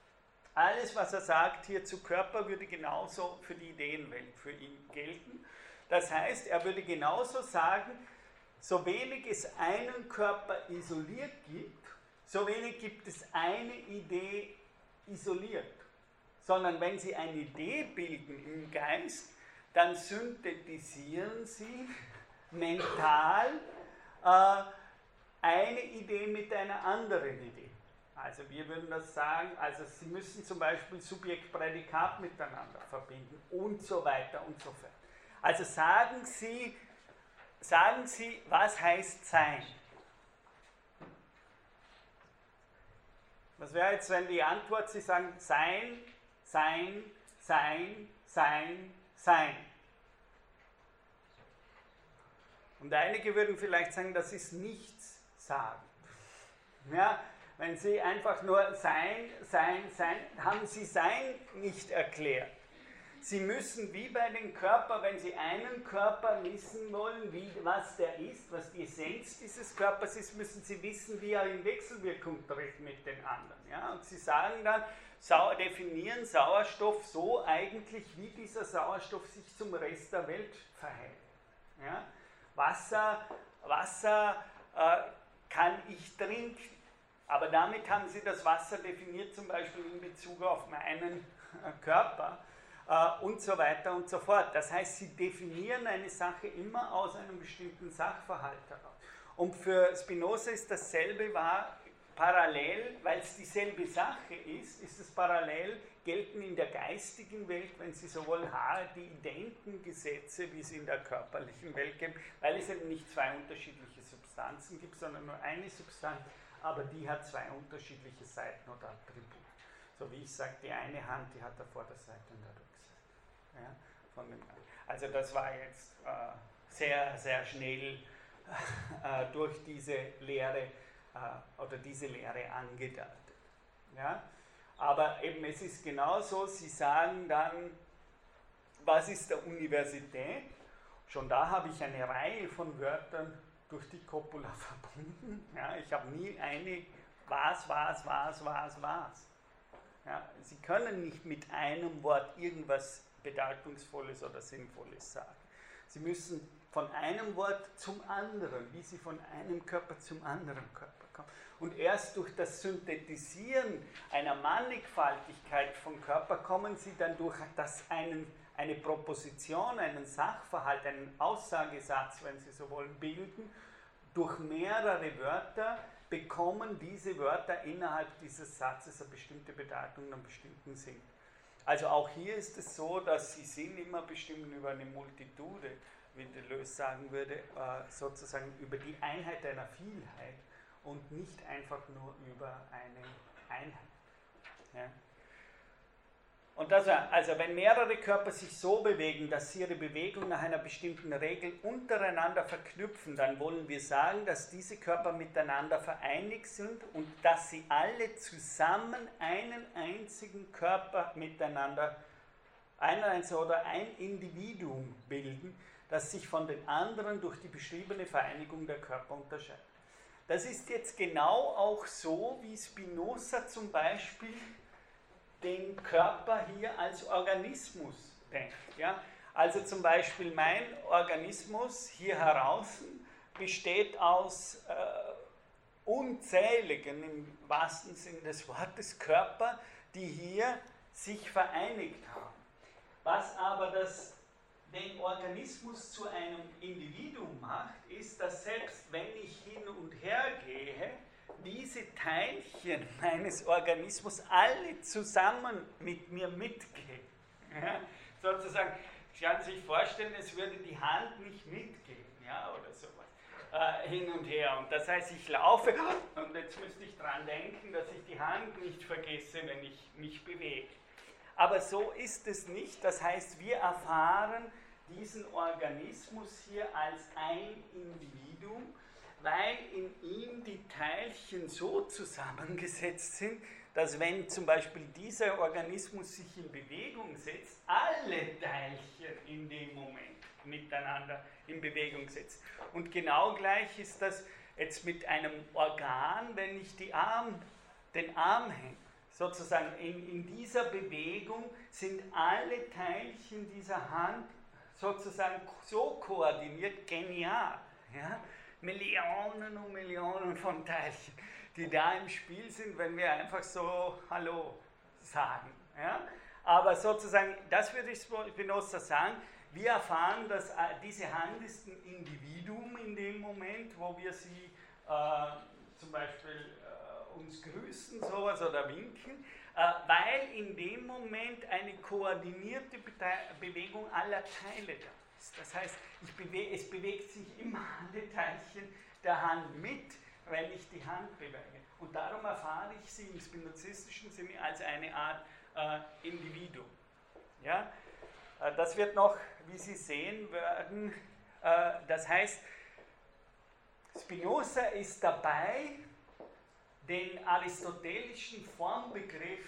Alles, was er sagt hier zu Körper, würde genauso für die Ideenwelt für ihn gelten. Das heißt, er würde genauso sagen, so wenig es einen Körper isoliert gibt, so wenig gibt es eine Idee isoliert. Sondern wenn Sie eine Idee bilden im Geist, dann synthetisieren Sie mental äh, eine Idee mit einer anderen Idee. Also wir würden das sagen, also Sie müssen zum Beispiel Subjekt-Prädikat miteinander verbinden und so weiter und so fort. Also sagen Sie, sagen Sie, was heißt sein? Was wäre jetzt, wenn die Antwort Sie sagen sein, sein, sein, sein, sein? Und einige würden vielleicht sagen, das ist nichts sagen. Ja, wenn Sie einfach nur Sein, Sein, Sein, haben Sie Sein nicht erklärt. Sie müssen wie bei dem Körper, wenn Sie einen Körper wissen wollen, wie, was der ist, was die Essenz dieses Körpers ist, müssen Sie wissen, wie er in Wechselwirkung tritt mit den anderen. Ja? Und Sie sagen dann, sau definieren Sauerstoff so eigentlich, wie dieser Sauerstoff sich zum Rest der Welt verhält. Ja? Wasser, Wasser äh, kann ich trinken. Aber damit haben sie das Wasser definiert, zum Beispiel in Bezug auf meinen äh, Körper äh, und so weiter und so fort. Das heißt, sie definieren eine Sache immer aus einem bestimmten Sachverhalt heraus. Und für Spinoza ist dasselbe wahr, parallel, weil es dieselbe Sache ist, ist es parallel, gelten in der geistigen Welt, wenn Sie so wollen, die identen Gesetze, wie sie in der körperlichen Welt gibt, weil es eben nicht zwei unterschiedliche Substanzen gibt, sondern nur eine Substanz aber die hat zwei unterschiedliche Seiten oder Attribute. So wie ich sage, die eine Hand, die hat eine Vorderseite und eine Rückseite. Ja, von dem, also das war jetzt äh, sehr, sehr schnell äh, durch diese Lehre äh, oder diese Lehre angedeutet. Ja? Aber eben es ist genauso, Sie sagen dann, was ist der Universität? Schon da habe ich eine Reihe von Wörtern durch die Copula verbunden. Ja, ich habe nie eine was, was, was, was, was. Ja, Sie können nicht mit einem Wort irgendwas Bedeutungsvolles oder Sinnvolles sagen. Sie müssen von einem Wort zum anderen, wie Sie von einem Körper zum anderen Körper kommen. Und erst durch das Synthetisieren einer Mannigfaltigkeit von Körper kommen Sie dann durch das einen eine Proposition, einen Sachverhalt, einen Aussagesatz, wenn Sie so wollen, bilden, durch mehrere Wörter bekommen diese Wörter innerhalb dieses Satzes eine bestimmte Bedeutung, einen bestimmten Sinn. Also auch hier ist es so, dass sie Sinn immer bestimmen über eine Multitude, wie Deleuze sagen würde, äh, sozusagen über die Einheit einer Vielheit und nicht einfach nur über eine Einheit. Ja. Und das, also wenn mehrere Körper sich so bewegen, dass sie ihre Bewegung nach einer bestimmten Regel untereinander verknüpfen, dann wollen wir sagen, dass diese Körper miteinander vereinigt sind und dass sie alle zusammen einen einzigen Körper miteinander, einen einzigen oder ein Individuum bilden, das sich von den anderen durch die beschriebene Vereinigung der Körper unterscheidet. Das ist jetzt genau auch so, wie Spinoza zum Beispiel den Körper hier als Organismus denkt. Ja? Also zum Beispiel mein Organismus hier heraus besteht aus äh, unzähligen, im wahrsten Sinne des Wortes, Körper, die hier sich vereinigt haben. Was aber das, den Organismus zu einem Individuum macht, ist, dass selbst wenn ich hin und her gehe, diese Teilchen meines Organismus alle zusammen mit mir mitgehen. Ja? Sozusagen, Sie sich vorstellen, es würde die Hand nicht mitgehen, ja, oder sowas, äh, hin und her. Und das heißt, ich laufe und jetzt müsste ich daran denken, dass ich die Hand nicht vergesse, wenn ich mich bewege. Aber so ist es nicht. Das heißt, wir erfahren diesen Organismus hier als ein Individuum weil in ihm die Teilchen so zusammengesetzt sind, dass wenn zum Beispiel dieser Organismus sich in Bewegung setzt, alle Teilchen in dem Moment miteinander in Bewegung setzen. Und genau gleich ist das jetzt mit einem Organ, wenn ich Arm, den Arm hänge. Sozusagen in, in dieser Bewegung sind alle Teilchen dieser Hand sozusagen so koordiniert, genial. Ja? Millionen und Millionen von Teilchen, die da im Spiel sind, wenn wir einfach so Hallo sagen. Ja? Aber sozusagen, das würde ich Spinoza sagen, wir erfahren, dass äh, diese Hand ist ein Individuum in dem Moment, wo wir sie äh, zum Beispiel uns grüßen, sowas oder winken, äh, weil in dem Moment eine koordinierte Be Bewegung aller Teile da ist. Das heißt, bewe es bewegt sich immer alle Teilchen der Hand mit, wenn ich die Hand bewege. Und darum erfahre ich sie im spinozistischen Sinne als eine Art äh, Individuum. Ja? Äh, das wird noch, wie Sie sehen werden, äh, das heißt, Spinoza ist dabei, den aristotelischen Formbegriff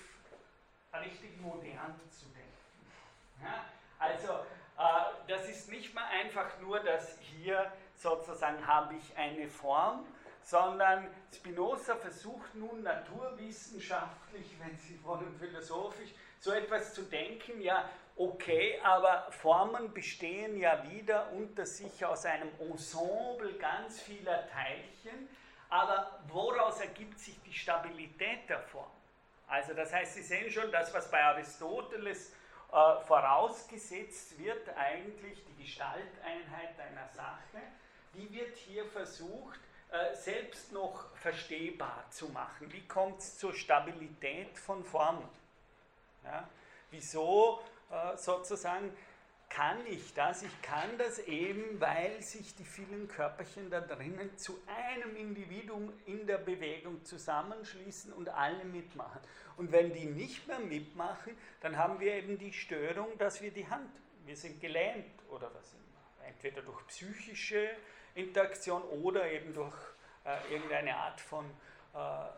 richtig modern zu denken. Ja? Also äh, das ist nicht mehr einfach nur, dass hier sozusagen habe ich eine Form, sondern Spinoza versucht nun naturwissenschaftlich, wenn Sie wollen, philosophisch, so etwas zu denken, ja, okay, aber Formen bestehen ja wieder unter sich aus einem Ensemble ganz vieler Teilchen, aber woraus ergibt sich die Stabilität der Form? Also das heißt, Sie sehen schon, das, was bei Aristoteles äh, vorausgesetzt wird eigentlich die Gestalteinheit einer Sache, die wird hier versucht, äh, selbst noch verstehbar zu machen. Wie kommt es zur Stabilität von Formen? Ja? Wieso äh, sozusagen kann ich das? Ich kann das eben, weil sich die vielen Körperchen da drinnen zu einem Individuum in der Bewegung zusammenschließen und alle mitmachen. Und wenn die nicht mehr mitmachen, dann haben wir eben die Störung, dass wir die Hand, wir sind gelähmt oder was immer. Entweder durch psychische Interaktion oder eben durch äh, irgendeine Art von äh, äh,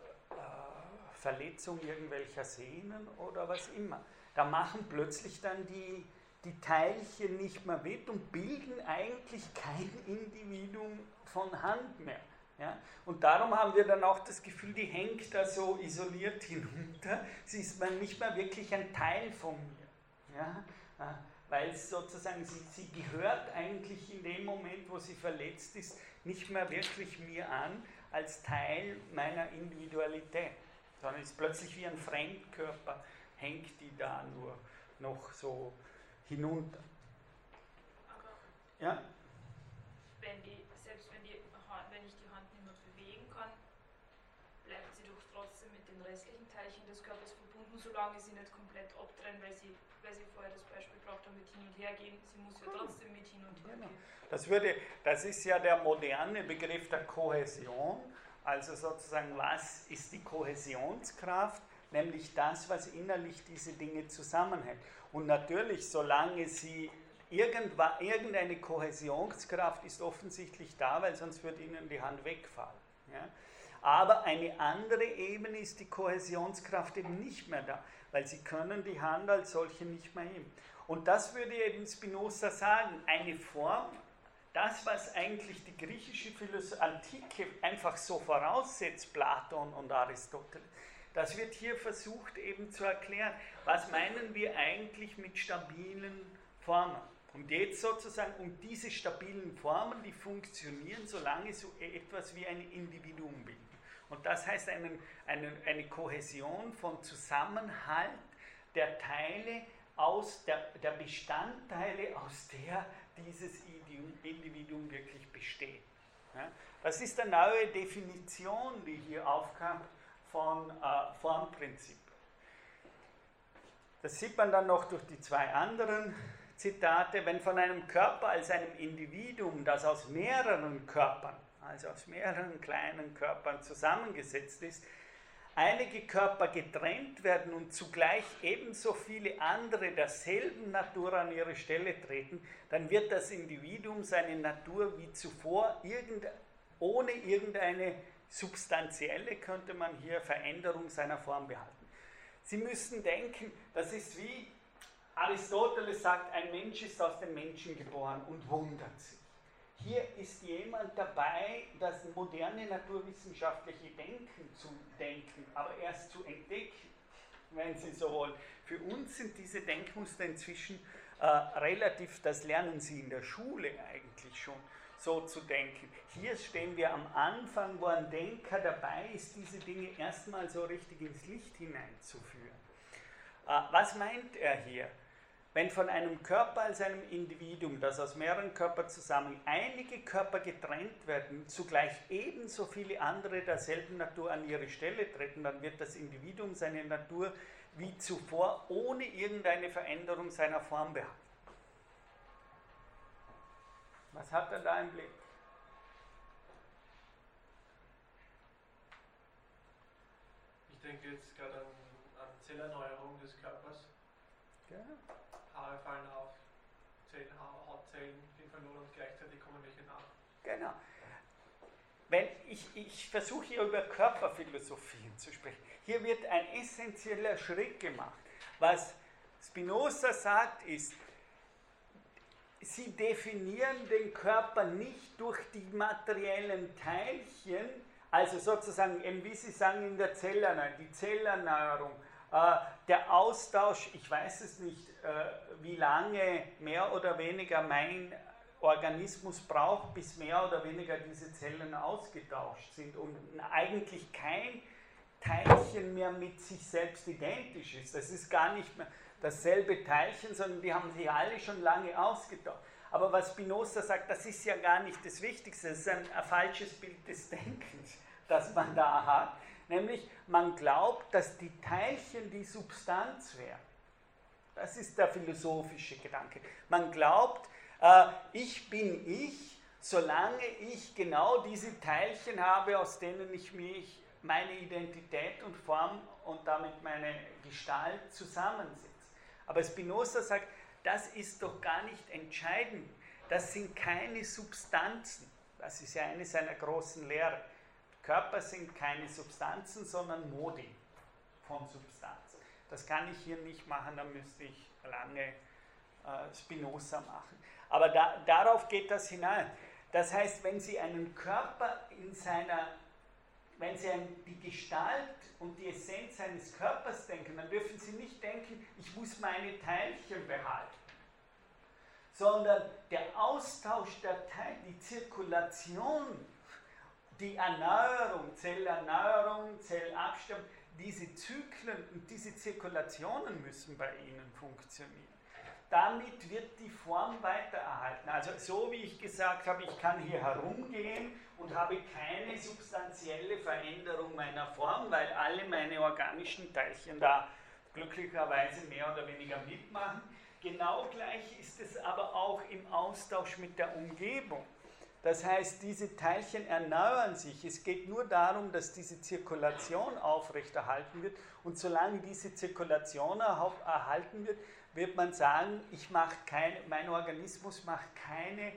Verletzung irgendwelcher Sehnen oder was immer. Da machen plötzlich dann die, die Teilchen nicht mehr mit und bilden eigentlich kein Individuum von Hand mehr. Ja? Und darum haben wir dann auch das Gefühl, die hängt da so isoliert hinunter. Sie ist man nicht mehr wirklich ein Teil von mir. Ja? Äh, weil sozusagen sie, sie gehört eigentlich in dem Moment, wo sie verletzt ist, nicht mehr wirklich mir an als Teil meiner Individualität, sondern ist plötzlich wie ein Fremdkörper, hängt die da nur noch so hinunter. Aber ja? wenn die, selbst wenn, die Hand, wenn ich die Hand nicht mehr bewegen kann, bleibt sie doch trotzdem mit den restlichen Teilchen des Körpers verbunden, solange sie nicht komplett abtrennen, weil sie, weil sie vorher das Beispiel gebraucht haben mit hin und her gehen. Sie muss ja trotzdem mit hin und her Genau. gehen. Das, würde, das ist ja der moderne Begriff der Kohäsion. Also sozusagen, was ist die Kohäsionskraft? Nämlich das, was innerlich diese Dinge zusammenhält. Und natürlich, solange sie irgendeine Kohäsionskraft ist offensichtlich da, weil sonst würde ihnen die Hand wegfallen. Ja? Aber eine andere Ebene ist die Kohäsionskraft eben nicht mehr da, weil sie können die Hand als solche nicht mehr heben. Und das würde eben Spinoza sagen, eine Form, das, was eigentlich die griechische Philosophie, Antike einfach so voraussetzt, Platon und Aristoteles, das wird hier versucht eben zu erklären. Was meinen wir eigentlich mit stabilen Formen? Und jetzt sozusagen um diese stabilen Formen, die funktionieren, solange so etwas wie ein Individuum bilden. Und das heißt einen, eine, eine Kohäsion von Zusammenhalt der Teile aus der, der Bestandteile, aus der dieses Individuum wirklich besteht. Ja? Das ist eine neue Definition, die hier aufkam von äh, Formprinzip. Das sieht man dann noch durch die zwei anderen Zitate. Wenn von einem Körper als einem Individuum, das aus mehreren Körpern, also aus mehreren kleinen Körpern zusammengesetzt ist, einige Körper getrennt werden und zugleich ebenso viele andere derselben Natur an ihre Stelle treten, dann wird das Individuum seine Natur wie zuvor irgend, ohne irgendeine substanzielle, könnte man hier, Veränderung seiner Form behalten. Sie müssen denken, das ist wie Aristoteles sagt, ein Mensch ist aus dem Menschen geboren und wundert sich. Hier ist jemand dabei, das moderne naturwissenschaftliche Denken zu denken, aber erst zu entdecken, wenn Sie so wollen. Für uns sind diese Denkmuster inzwischen äh, relativ, das lernen Sie in der Schule eigentlich schon, so zu denken. Hier stehen wir am Anfang, wo ein Denker dabei ist, diese Dinge erstmal so richtig ins Licht hineinzuführen. Äh, was meint er hier? Wenn von einem Körper als einem Individuum, das aus mehreren Körpern zusammen, einige Körper getrennt werden, zugleich ebenso viele andere derselben Natur an ihre Stelle treten, dann wird das Individuum seine Natur wie zuvor ohne irgendeine Veränderung seiner Form behalten. Was hat er da im Blick? Ich denke jetzt gerade an, an Zellerneuerung des Körpers. Ja. Haare fallen auf, Zellen, Hautzellen gehen verloren und gleichzeitig kommen welche nach. Genau. Wenn ich, ich versuche hier über Körperphilosophien zu sprechen. Hier wird ein essentieller Schritt gemacht. Was Spinoza sagt, ist, sie definieren den Körper nicht durch die materiellen Teilchen, also sozusagen, wie Sie sagen in der Zellerneuerung, die Zellerneuerung, äh, der Austausch, ich weiß es nicht, äh, wie lange mehr oder weniger mein Organismus braucht, bis mehr oder weniger diese Zellen ausgetauscht sind und eigentlich kein Teilchen mehr mit sich selbst identisch ist. Das ist gar nicht mehr dasselbe Teilchen, sondern die haben sich alle schon lange ausgetauscht. Aber was Spinoza sagt, das ist ja gar nicht das Wichtigste, das ist ein, ein falsches Bild des Denkens, das man da hat. Nämlich, man glaubt, dass die Teilchen die Substanz wären. Das ist der philosophische Gedanke. Man glaubt, äh, ich bin ich, solange ich genau diese Teilchen habe, aus denen ich mich meine Identität und Form und damit meine Gestalt zusammensetze. Aber Spinoza sagt, das ist doch gar nicht entscheidend. Das sind keine Substanzen. Das ist ja eine seiner großen Lehren. Körper sind keine Substanzen, sondern Modi von Substanz. Das kann ich hier nicht machen, da müsste ich lange äh, Spinoza machen. Aber da, darauf geht das hinein. Das heißt, wenn Sie einen Körper in seiner wenn Sie an die Gestalt und die Essenz eines Körpers denken, dann dürfen Sie nicht denken, ich muss meine Teilchen behalten, sondern der Austausch der Teilchen, die Zirkulation, die Erneuerung, Zellerneuerung, Zellabsterben, diese Zyklen und diese Zirkulationen müssen bei Ihnen funktionieren damit wird die Form weitererhalten. Also so wie ich gesagt habe, ich kann hier herumgehen und habe keine substanzielle Veränderung meiner Form, weil alle meine organischen Teilchen da glücklicherweise mehr oder weniger mitmachen. Genau gleich ist es aber auch im Austausch mit der Umgebung. Das heißt, diese Teilchen erneuern sich. Es geht nur darum, dass diese Zirkulation aufrechterhalten wird. Und solange diese Zirkulation erhalten wird, wird man sagen, ich mache keine, mein Organismus macht keine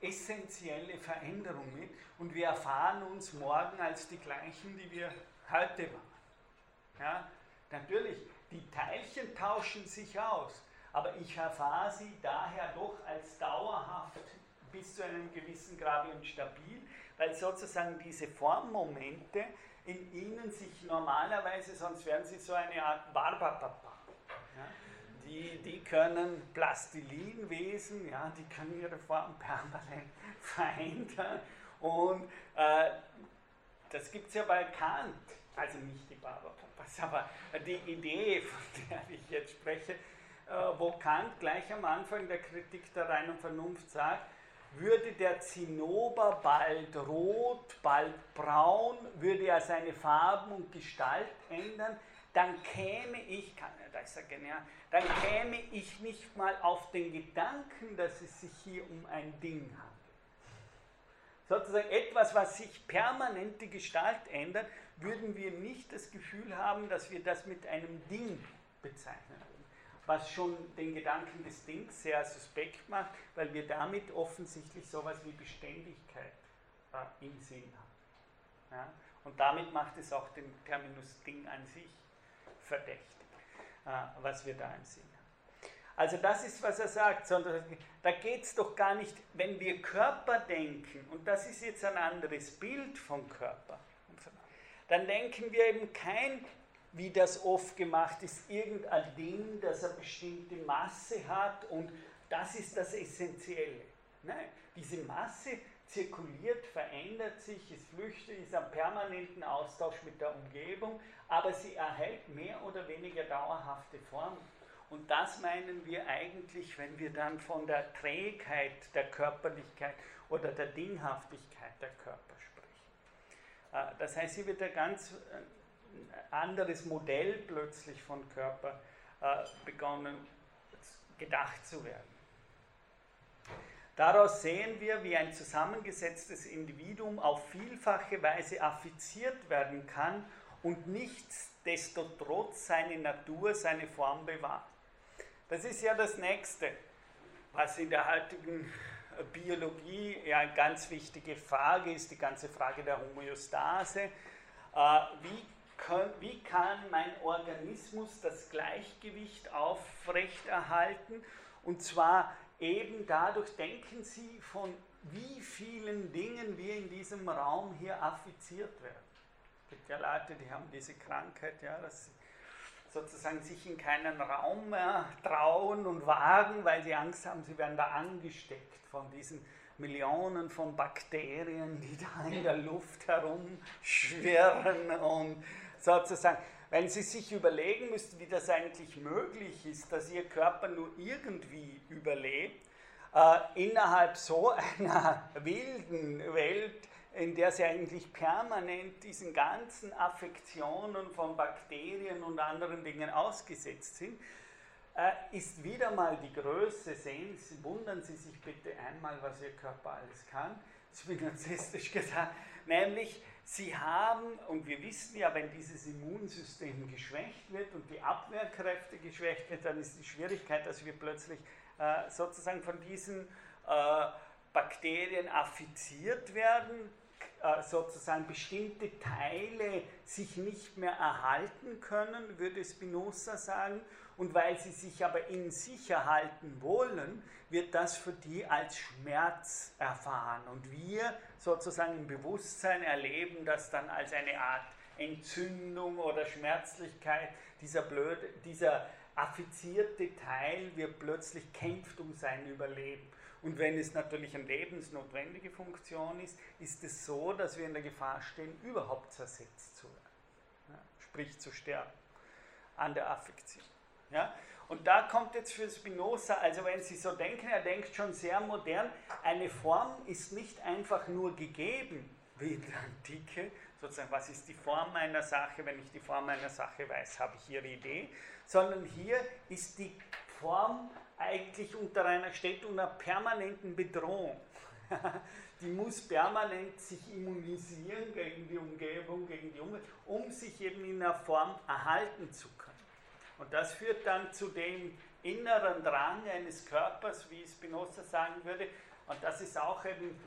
essentielle Veränderung mit und wir erfahren uns morgen als die gleichen, die wir heute waren. Ja? Natürlich, die Teilchen tauschen sich aus, aber ich erfahre sie daher doch als dauerhaft bis zu einem gewissen Grad und stabil, weil sozusagen diese Formmomente in ihnen sich normalerweise, sonst wären sie so eine Art Barbapapa. Ja? Die, die können Plastilinwesen, ja, die können ihre Form permanent verändern. Und äh, das gibt es ja bei Kant, also nicht die Barbapapas, aber die Idee, von der ich jetzt spreche, äh, wo Kant gleich am Anfang der Kritik der reinen Vernunft sagt, würde der Zinnober bald rot, bald braun, würde er seine Farben und Gestalt ändern, dann käme ich, kann, da ist er genial, dann käme ich nicht mal auf den Gedanken, dass es sich hier um ein Ding handelt. Sozusagen etwas, was sich permanent die Gestalt ändert, würden wir nicht das Gefühl haben, dass wir das mit einem Ding bezeichnen was schon den Gedanken des Dings sehr suspekt macht, weil wir damit offensichtlich sowas wie Beständigkeit äh, im Sinn haben. Ja? Und damit macht es auch den Terminus Ding an sich verdächtig, äh, was wir da im Sinn haben. Also das ist, was er sagt, sondern da geht es doch gar nicht, wenn wir Körper denken, und das ist jetzt ein anderes Bild vom Körper, dann denken wir eben kein wie das oft gemacht ist, irgendein Ding, das eine bestimmte Masse hat und das ist das Essentielle. Nein, diese Masse zirkuliert, verändert sich, es flüchtet, ist am permanenten Austausch mit der Umgebung, aber sie erhält mehr oder weniger dauerhafte Form. Und das meinen wir eigentlich, wenn wir dann von der Trägheit der Körperlichkeit oder der Dinghaftigkeit der Körper sprechen. Äh, das heißt, hier wird ein ganz äh, anderes Modell plötzlich von Körper äh, begonnen, gedacht zu werden. Daraus sehen wir, wie ein zusammengesetztes Individuum auf vielfache Weise affiziert werden kann und nichtsdestotrotz seine Natur, seine Form bewahrt. Das ist ja das Nächste, was in der heutigen Biologie ja eine ganz wichtige Frage ist, die ganze Frage der Homöostase. Äh, wie wie kann mein Organismus das Gleichgewicht aufrechterhalten? Und zwar eben dadurch, denken Sie, von wie vielen Dingen wir in diesem Raum hier affiziert werden. Es gibt ja Leute, die haben diese Krankheit, ja, dass sie sozusagen sich in keinen Raum mehr trauen und wagen, weil sie Angst haben, sie werden da angesteckt von diesen Millionen von Bakterien, die da in der Luft herumschwirren und sozusagen, wenn Sie sich überlegen müssten, wie das eigentlich möglich ist, dass Ihr Körper nur irgendwie überlebt, äh, innerhalb so einer wilden Welt, in der Sie eigentlich permanent diesen ganzen Affektionen von Bakterien und anderen Dingen ausgesetzt sind, äh, ist wieder mal die Größe, sehen Sie, wundern Sie sich bitte einmal, was Ihr Körper alles kann, narzisstisch gesagt, nämlich Sie haben, und wir wissen ja, wenn dieses Immunsystem geschwächt wird und die Abwehrkräfte geschwächt wird, dann ist die Schwierigkeit, dass wir plötzlich äh, sozusagen von diesen äh, Bakterien affiziert werden, äh, sozusagen bestimmte Teile sich nicht mehr erhalten können, würde Spinoza sagen. Und weil sie sich aber in sich erhalten wollen, wird das für die als Schmerz erfahren. Und wir sozusagen im Bewusstsein erleben das dann als eine Art Entzündung oder Schmerzlichkeit. Dieser, blöde, dieser affizierte Teil wird plötzlich kämpft um sein Überleben. Und wenn es natürlich eine lebensnotwendige Funktion ist, ist es so, dass wir in der Gefahr stehen, überhaupt zersetzt zu werden. Ja, sprich zu sterben an der Affektion. Ja? Und da kommt jetzt für Spinoza, also wenn Sie so denken, er denkt schon sehr modern, eine Form ist nicht einfach nur gegeben, wie in der Antike, sozusagen, was ist die Form einer Sache, wenn ich die Form einer Sache weiß, habe ich Ihre Idee, sondern hier ist die Form eigentlich unter einer, steht unter permanenten Bedrohung. die muss permanent sich immunisieren gegen die Umgebung, gegen die Umwelt, um sich eben in einer Form erhalten zu können. Und das führt dann zu dem inneren Drang eines Körpers, wie Spinoza sagen würde, und das ist auch eben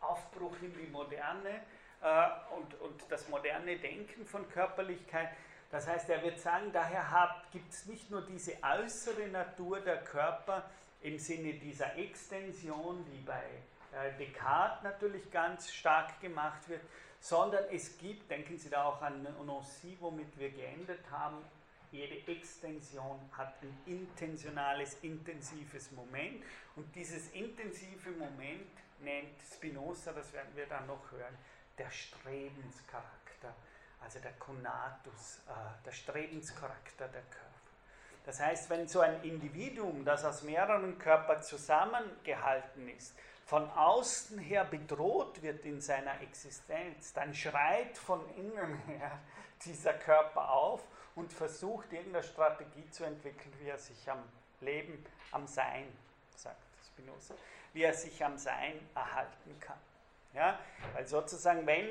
Aufbruch in die Moderne äh, und, und das moderne Denken von Körperlichkeit. Das heißt, er wird sagen, daher gibt es nicht nur diese äußere Natur der Körper im Sinne dieser Extension, die bei äh, Descartes natürlich ganz stark gemacht wird, sondern es gibt, denken Sie da auch an Nancy, womit wir geendet haben, jede Extension hat ein intentionales, intensives Moment und dieses intensive Moment nennt Spinoza, das werden wir dann noch hören, der Strebenscharakter, also der Conatus, äh, der Strebenscharakter der Körper. Das heißt, wenn so ein Individuum, das aus mehreren Körpern zusammengehalten ist, von außen her bedroht wird in seiner Existenz, dann schreit von innen her dieser Körper auf und versucht irgendeine Strategie zu entwickeln, wie er sich am Leben, am Sein, sagt Spinoza, wie er sich am Sein erhalten kann. Ja, weil sozusagen, wenn,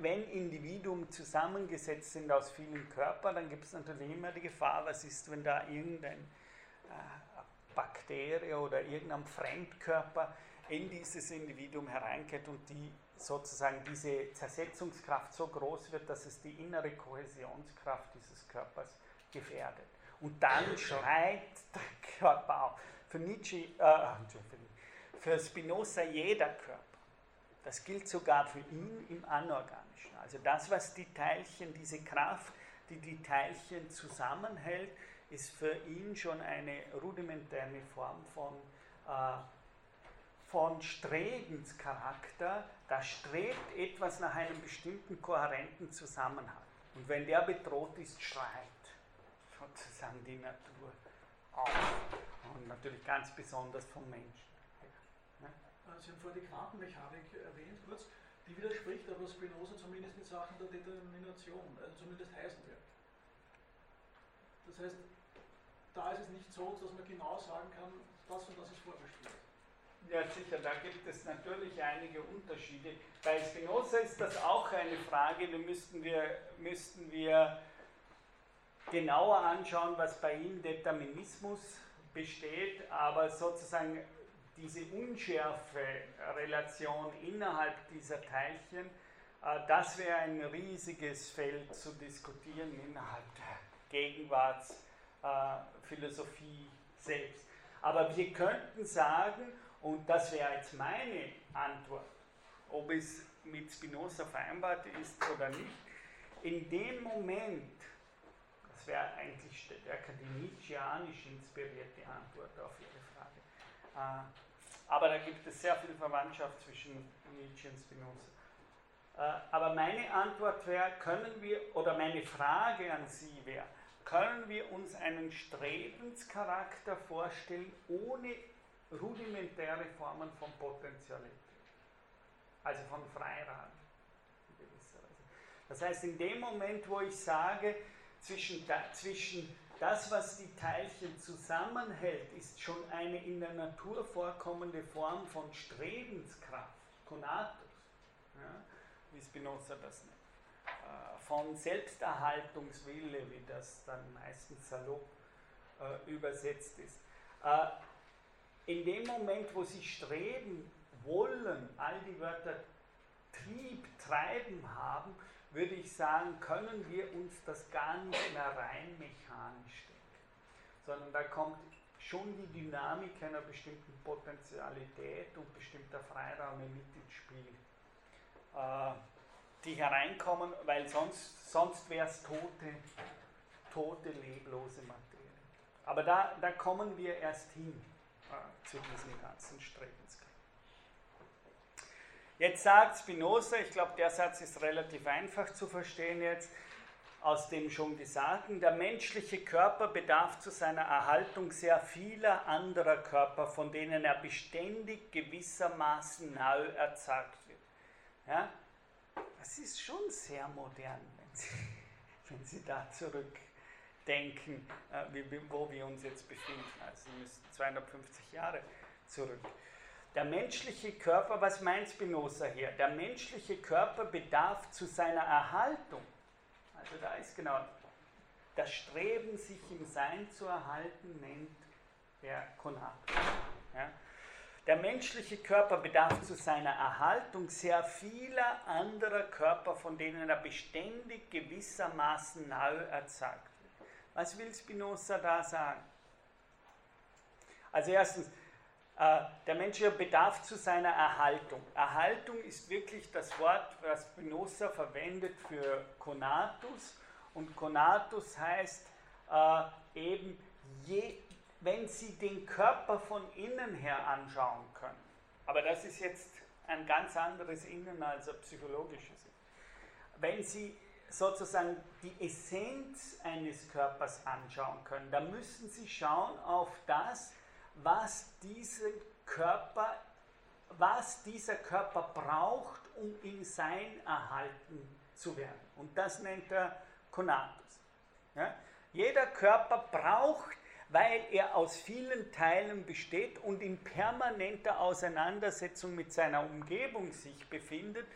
wenn Individuen zusammengesetzt sind aus vielen Körpern, dann gibt es natürlich immer die Gefahr, was ist, wenn da irgendein äh, Bakterie oder irgendein Fremdkörper in dieses Individuum hereingeht und die sozusagen diese Zersetzungskraft so groß wird, dass es die innere Kohäsionskraft dieses Körpers gefährdet. Und dann schreit der Körper auf. Für Nietzsche, äh, für Spinoza jeder Körper. Das gilt sogar für ihn im Anorganischen. Also das, was die Teilchen, diese Kraft, die die Teilchen zusammenhält, ist für ihn schon eine rudimentäre Form von äh, von Strebenscharakter, da strebt etwas nach einem bestimmten kohärenten Zusammenhang. Und wenn der bedroht ist, schreit sozusagen die Natur auf. Und natürlich ganz besonders vom Menschen. Ja? Sie haben vorhin die Quantenmechanik erwähnt, kurz. Die widerspricht aber Spinoza zumindest in Sachen der Determination, also zumindest Heisenberg. Das heißt, da ist es nicht so, dass man genau sagen kann, das und das ist vorbestimmt. Ja, sicher, da gibt es natürlich einige Unterschiede. Bei Spinoza ist das auch eine Frage, da müssten wir, müssten wir genauer anschauen, was bei ihm Determinismus besteht, aber sozusagen diese unschärfe Relation innerhalb dieser Teilchen, äh, das wäre ein riesiges Feld zu diskutieren innerhalb der Gegenwartsphilosophie selbst. Aber wir könnten sagen, und das wäre jetzt meine Antwort, ob es mit Spinoza vereinbart ist oder nicht. In dem Moment, das wäre eigentlich stärker die Nietzscheanisch inspirierte Antwort auf Ihre Frage. Äh, aber da gibt es sehr viel Verwandtschaft zwischen Nietzsche und Spinoza. Äh, aber meine Antwort wäre, können wir, oder meine Frage an Sie wäre, können wir uns einen Strebenscharakter vorstellen, ohne rudimentäre Formen von Potentialität, also von Freiraum. Das heißt, in dem Moment, wo ich sage, zwischen, zwischen das, was die Teilchen zusammenhält, ist schon eine in der Natur vorkommende Form von Strebenskraft, Conatus, ja, wie Spinoza das nennt, äh, von Selbsterhaltungswille, wie das dann meistens salopp äh, übersetzt ist. Äh, in dem Moment, wo sie streben, wollen, all die Wörter Trieb, Treiben haben, würde ich sagen, können wir uns das gar nicht mehr rein mechanisch denken, sondern da kommt schon die Dynamik einer bestimmten Potentialität und bestimmter Freiraum mit ins Spiel, äh, die hereinkommen, weil sonst, sonst wäre es tote, tote, leblose Materie. Aber da, da kommen wir erst hin zu diesem ganzen Strebenskraft. Jetzt sagt Spinoza, ich glaube, der Satz ist relativ einfach zu verstehen jetzt, aus dem schon Gesagten, der menschliche Körper bedarf zu seiner Erhaltung sehr vieler anderer Körper, von denen er beständig gewissermaßen neu erzeugt wird. Ja? Das ist schon sehr modern, wenn Sie, wenn Sie da zurück denken, äh, wo wir uns jetzt befinden. Also wir müssen 250 Jahre zurück. der menschliche Körper, was meint Spinoza hier? Der menschliche Körper bedarf zu seiner Erhaltung. Also da ist genau das Streben, sich im Sein zu erhalten, nennt der Konatus. Ja? Der menschliche Körper bedarf zu seiner Erhaltung sehr vieler anderer Körper, von denen er beständig gewissermaßen neu erzeugt. Was will Spinoza da sagen? Also erstens, äh, der menschliche bedarf zu seiner Erhaltung. Erhaltung ist wirklich das Wort, was Spinoza verwendet für Konatus. Und Konatus heißt äh, eben je, wenn Sie den Körper von innen her anschauen können. Aber das ist jetzt ein ganz anderes Innen als ein psychologisches. Wenn Sie sozusagen die Essenz eines Körpers anschauen können, dann müssen Sie schauen auf das, was dieser Körper, was dieser Körper braucht, um in Sein erhalten zu werden. Und das nennt er Konatus. Ja? Jeder Körper braucht weil er aus vielen Teilen besteht und in permanenter Auseinandersetzung mit seiner Umgebung sich befindet,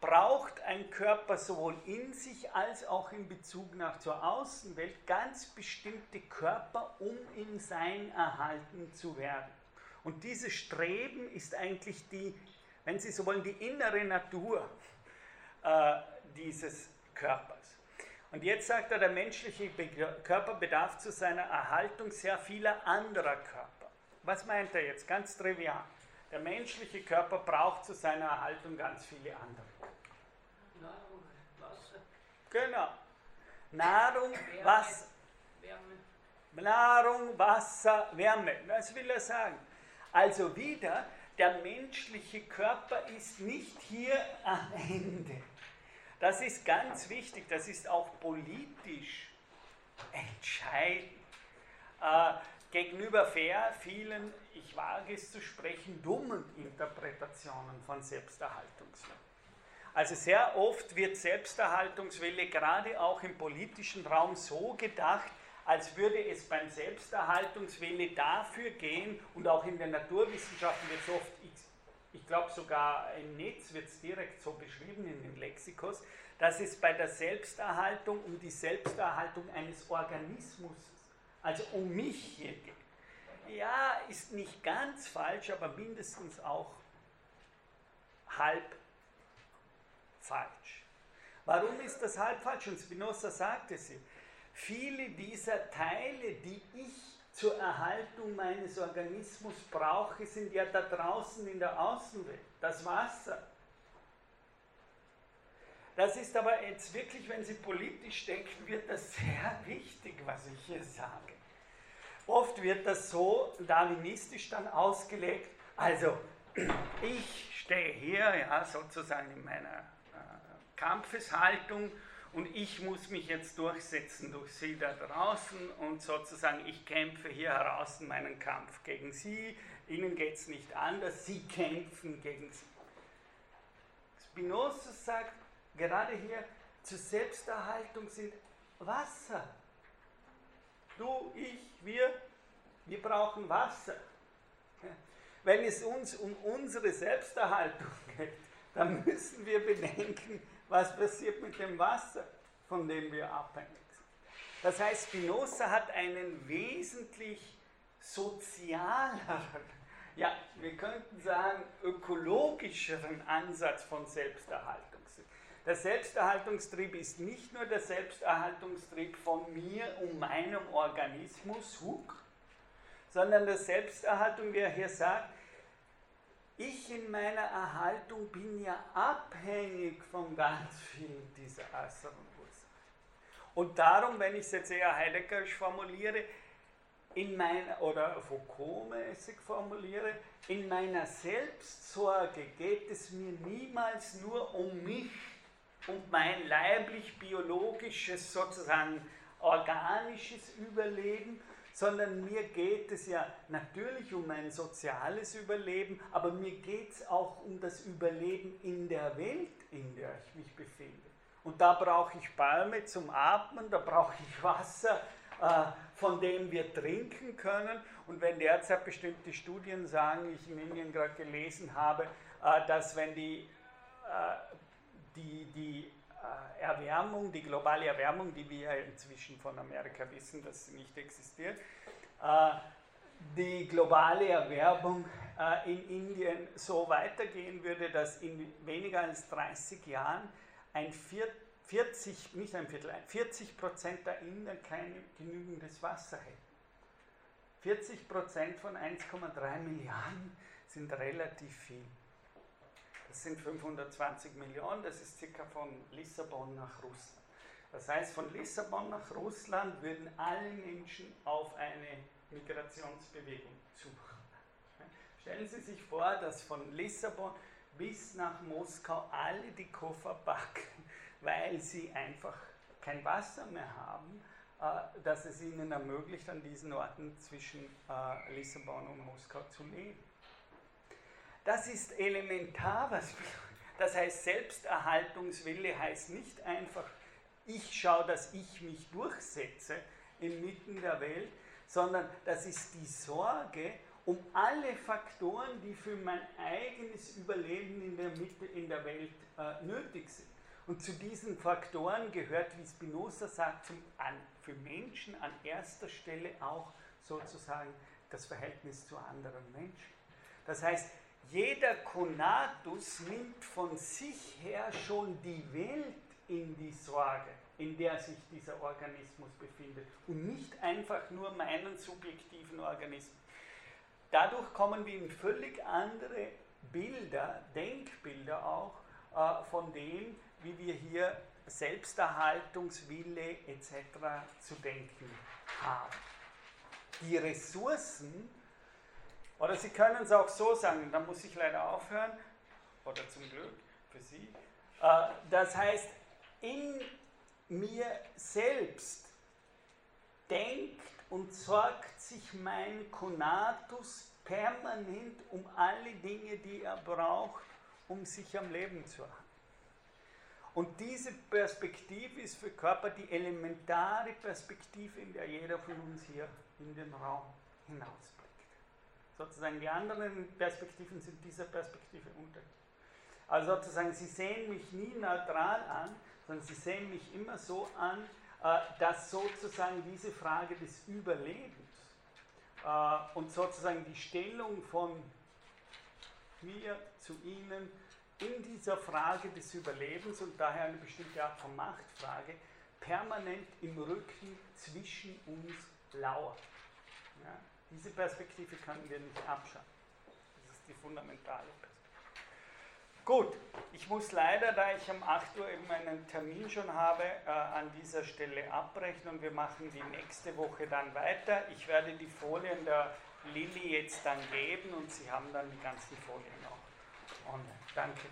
braucht ein Körper sowohl in sich als auch in Bezug nach zur Außenwelt ganz bestimmte Körper, um in sein erhalten zu werden. Und dieses Streben ist eigentlich die, wenn Sie so wollen, die innere Natur äh, dieses Körpers. Und jetzt sagt er, der menschliche Körper bedarf zu seiner Erhaltung sehr vieler anderer Körper. Was meint er jetzt? Ganz trivial. Der menschliche Körper braucht zu seiner Erhaltung ganz viele andere. Genau. Nahrung, Wärme, Wasser. Wärme. Nahrung, Wasser, Wärme. Was will er sagen? Also wieder, der menschliche Körper ist nicht hier am Ende. Das ist ganz wichtig, das ist auch politisch entscheidend. Äh, gegenüber fair vielen, ich wage es zu sprechen, dummen Interpretationen von Selbsterhaltungswille. Also sehr oft wird Selbsterhaltungswille gerade auch im politischen Raum so gedacht, als würde es beim Selbsterhaltungswille dafür gehen, und auch in den Naturwissenschaften wird es oft ich glaube sogar im Netz wird es direkt so beschrieben in den Lexikos, dass es bei der Selbsterhaltung um die Selbsterhaltung eines Organismus, also um mich hier geht. Ja, ist nicht ganz falsch, aber mindestens auch halb falsch. Warum ist das halb falsch? Und Spinoza sagte sie, viele dieser Teile, die ich zur Erhaltung meines Organismus brauche, sind ja da draußen in der Außenwelt, das Wasser. Das ist aber jetzt wirklich, wenn Sie politisch denken, wird das sehr wichtig, was ich hier sage. Oft wird das so darwinistisch dann ausgelegt, also ich stehe hier ja, sozusagen in meiner Kampfeshaltung und ich muss mich jetzt durchsetzen durch sie da draußen und sozusagen ich kämpfe hier heraus meinen Kampf gegen sie. Ihnen geht es nicht anders, sie kämpfen gegen sie. Spinoza sagt gerade hier, zur Selbsterhaltung sind Wasser. Du, ich, wir, wir brauchen Wasser. Wenn es uns um unsere Selbsterhaltung geht, dann müssen wir bedenken, was passiert mit dem Wasser, von dem wir abhängig sind. Das heißt, Spinoza hat einen wesentlich sozialeren, ja, wir könnten sagen ökologischeren Ansatz von Selbsterhaltung. Der Selbsterhaltungstrieb ist nicht nur der Selbsterhaltungstrieb von mir und meinem Organismus, Huk, sondern der Selbsterhaltung, wie er hier sagt, ich in meiner Erhaltung bin ja abhängig von ganz vielen dieser äußeren Ursachen. Und darum, wenn ich es jetzt eher heideggerisch formuliere, in meiner, oder Foucault-mäßig formuliere, in meiner Selbstsorge geht es mir niemals nur um mich und mein leiblich-biologisches, sozusagen organisches Überleben, sondern mir geht es ja natürlich um mein soziales Überleben, aber mir geht es auch um das Überleben in der Welt, in der ich mich befinde. Und da brauche ich Bäume zum Atmen, da brauche ich Wasser, äh, von dem wir trinken können. Und wenn derzeit bestimmte Studien sagen, ich in Indien gerade gelesen habe, äh, dass wenn die, äh, die, die Erwärmung, die globale Erwärmung, die wir inzwischen von Amerika wissen, dass sie nicht existiert, die globale Erwärmung in Indien so weitergehen würde, dass in weniger als 30 Jahren ein Viertel 40, nicht ein Viertel, 40 Prozent der Inder kein genügendes Wasser hätten. 40 Prozent von 1,3 Milliarden sind relativ viel. Das sind 520 Millionen, das ist circa von Lissabon nach Russland. Das heißt, von Lissabon nach Russland würden alle Menschen auf eine Migrationsbewegung suchen. Stellen Sie sich vor, dass von Lissabon bis nach Moskau alle die Koffer packen weil sie einfach kein Wasser mehr haben, äh, das es ihnen ermöglicht, an diesen Orten zwischen äh, Lissabon und Moskau zu leben. Das ist elementar, was das heißt, Selbsterhaltungswille heißt nicht einfach, ich schaue, dass ich mich durchsetze inmitten der Welt, sondern das ist die Sorge um alle Faktoren, die für mein eigenes Überleben in der Mitte in der Welt äh, nötig sind. Und zu diesen Faktoren gehört, wie Spinoza sagt, zum, an, für Menschen an erster Stelle auch sozusagen das Verhältnis zu anderen Menschen. Das heißt, jeder Konatus nimmt von sich her schon die Welt in die Sorge, in der sich dieser Organismus befindet und nicht einfach nur meinen subjektiven Organismus. Dadurch kommen wir in völlig andere Bilder, Denkbilder auch, äh, von dem, wie wir hier Selbsterhaltungswille etc. zu denken haben. Die Ressourcen, oder Sie können es auch so sagen, da muss ich leider aufhören, oder zum Glück für Sie, äh, das heißt, in mir selbst denkt und sorgt sich mein Konatus permanent um alle Dinge, die er braucht, um sich am Leben zu halten. Und diese Perspektive ist für Körper die elementare Perspektive, in der jeder von uns hier in den Raum hinausblickt. Sozusagen die anderen Perspektiven sind dieser Perspektive unterschiedlich. Also sozusagen, Sie sehen mich nie neutral an, sondern Sie sehen mich immer so an, äh, dass sozusagen diese Frage des Überlebens äh, und sozusagen die Stellung von mir zu Ihnen in dieser Frage des Überlebens und daher eine bestimmte Art von Machtfrage permanent im Rücken zwischen uns lauert. Ja, diese Perspektive können wir nicht abschaffen. Das ist die fundamentale Perspektive. Gut, ich muss leider, da ich um 8 Uhr eben einen Termin schon habe, äh, an dieser Stelle abbrechen und wir machen die nächste Woche dann weiter. Ich werde die Folien der Lilly jetzt dann geben und Sie haben dann die ganzen Folien auch online. Danke.